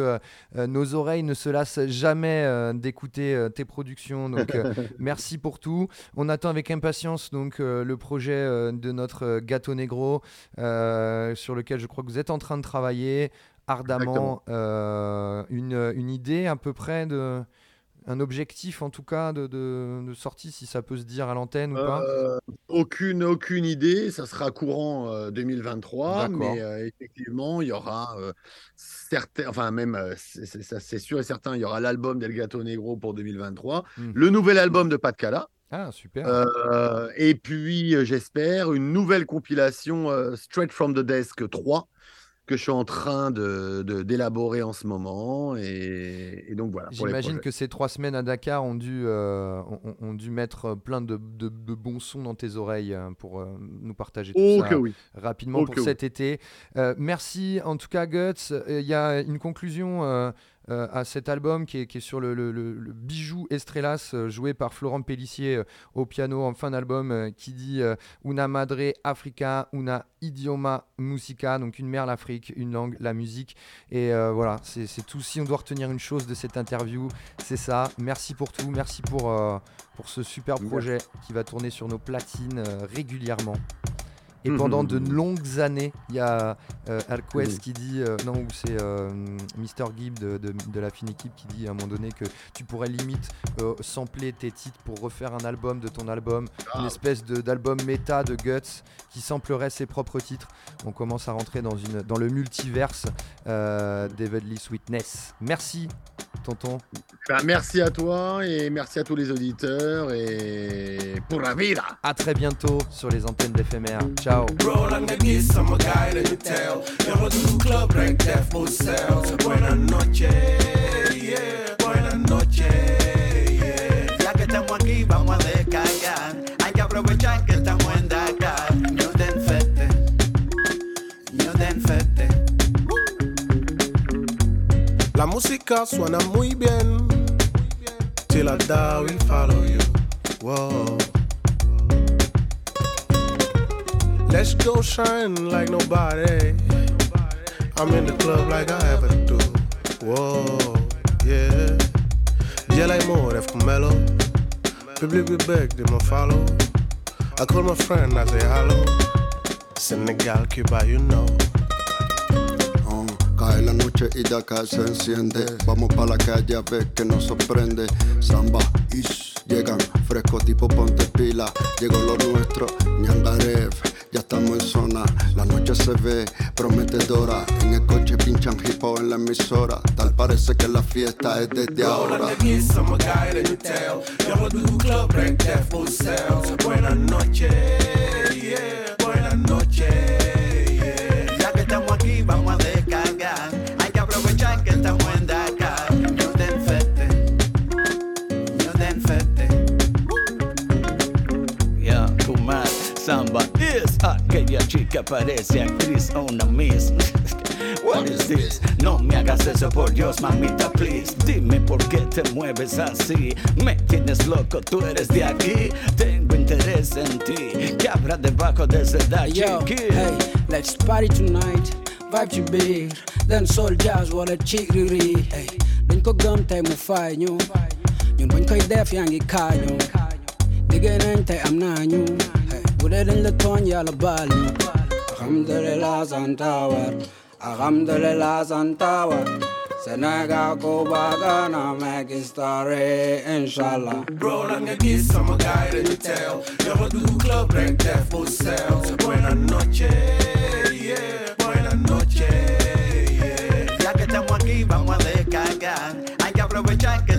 nos oreilles ne se lassent jamais d'écouter tes productions. Donc *laughs* merci pour tout. On attend avec impatience donc le projet de notre gâteau négro sur lequel je crois que vous êtes en train de travailler ardemment. Euh, une, une idée à peu près de un objectif en tout cas de, de- de sortie si ça peut se dire à l'antenne ou pas? Euh, aucune, aucune idée, ça sera courant euh, 2023, D'accord. mais euh, effectivement, il y aura euh, certains, enfin même, euh, c'est c'est- ça, c'est sûr et certain, il y aura l'album d'El Gato Negro pour 2023, Hmm. le nouvel album de Pat Cala, Ah super. euh, et puis euh, j'espère une nouvelle compilation euh, Straight from the Desk 3 que je suis en train de de- d'élaborer en ce moment, et, et donc voilà. J'imagine que ces trois semaines à Dakar ont dû, euh, ont, dû mettre plein de, de- de bons sons dans tes oreilles euh, pour nous partager tout Oh ça que oui. rapidement Oh pour oui. cet été. Euh, merci en tout cas Guts. Il y a une conclusion euh, euh, à cet album qui est, qui est sur le, le- le- le bijou Estrellas euh, joué par Florent Pellissier euh, au piano en fin d'album qui dit Una madre Africa, una idioma musica, donc une mère l'Afrique, une langue, la musique. Et euh, voilà, c'est tout. Si on doit retenir une chose de cette interview, c'est ça. Merci pour tout, merci pour, euh, pour ce super projet qui va tourner sur nos platines régulièrement. Et Mhm. pendant de longues années, il y a euh, Alquest Mhm. qui dit, euh, non, c'est euh, Mr. Gibb de, de- de la fine équipe qui dit à un moment donné que tu pourrais limite euh, sampler tes titres pour refaire un album de ton album, une Ah. espèce de- d'album méta de Guts qui samplerait ses propres titres. On commence à rentrer dans, une, dans le multiverse euh, d'Evedly Sweetness. Merci, tonton. Ben, merci à toi et merci à tous les auditeurs et pour la vida. À très bientôt sur les antennes d'éphémère. Ciao. Música suena muy bien. Till I die, we follow you. Whoa. Let's go shine like nobody. I'm in the club like I ever do. Whoa, yeah. Yeah, like more F Mellow. Public we beg, they must follow. I call my friend, I say hello. Senegal, Cuba, you know. Cae la noche y de acá se enciende. Vamos pa' la calle a ver que nos sorprende. Samba, ish, llegan fresco tipo ponte pila. Llegó lo nuestro, Ñangarev, ya estamos en zona. La noche se ve prometedora. En el coche pinchan hip hop en la emisora. Tal parece que la fiesta es desde ahora. Roland the Geese, samba es aquella ah, chica parece actriz o una miss. *laughs* What is this? No me hagas eso por Dios, mamita, please. Dime por qué te mueves así. Me tienes loco, tú eres de aquí. Tengo interés en ti. ¿Qué habrá debajo de ese Yo, hey, let's party tonight. Vibe to biir, then soul jazz wala ci riri. Hey, dañ ko gëm tey mu fay ñu. Ñun bañ koy def yaa ngi kaañu. Liggéey nañ tey ودرن لتون يا لبال الحمد لله سانتاور الحمد لله سانتاور Senegal, Cuba, Ghana, make inshallah. Bro, I'm gonna give some a guy that you tell. Never do club break that for sales. Buena noche, yeah. Buena noche, yeah. Ya que estamos aquí, vamos a descargar. Hay que aprovechar que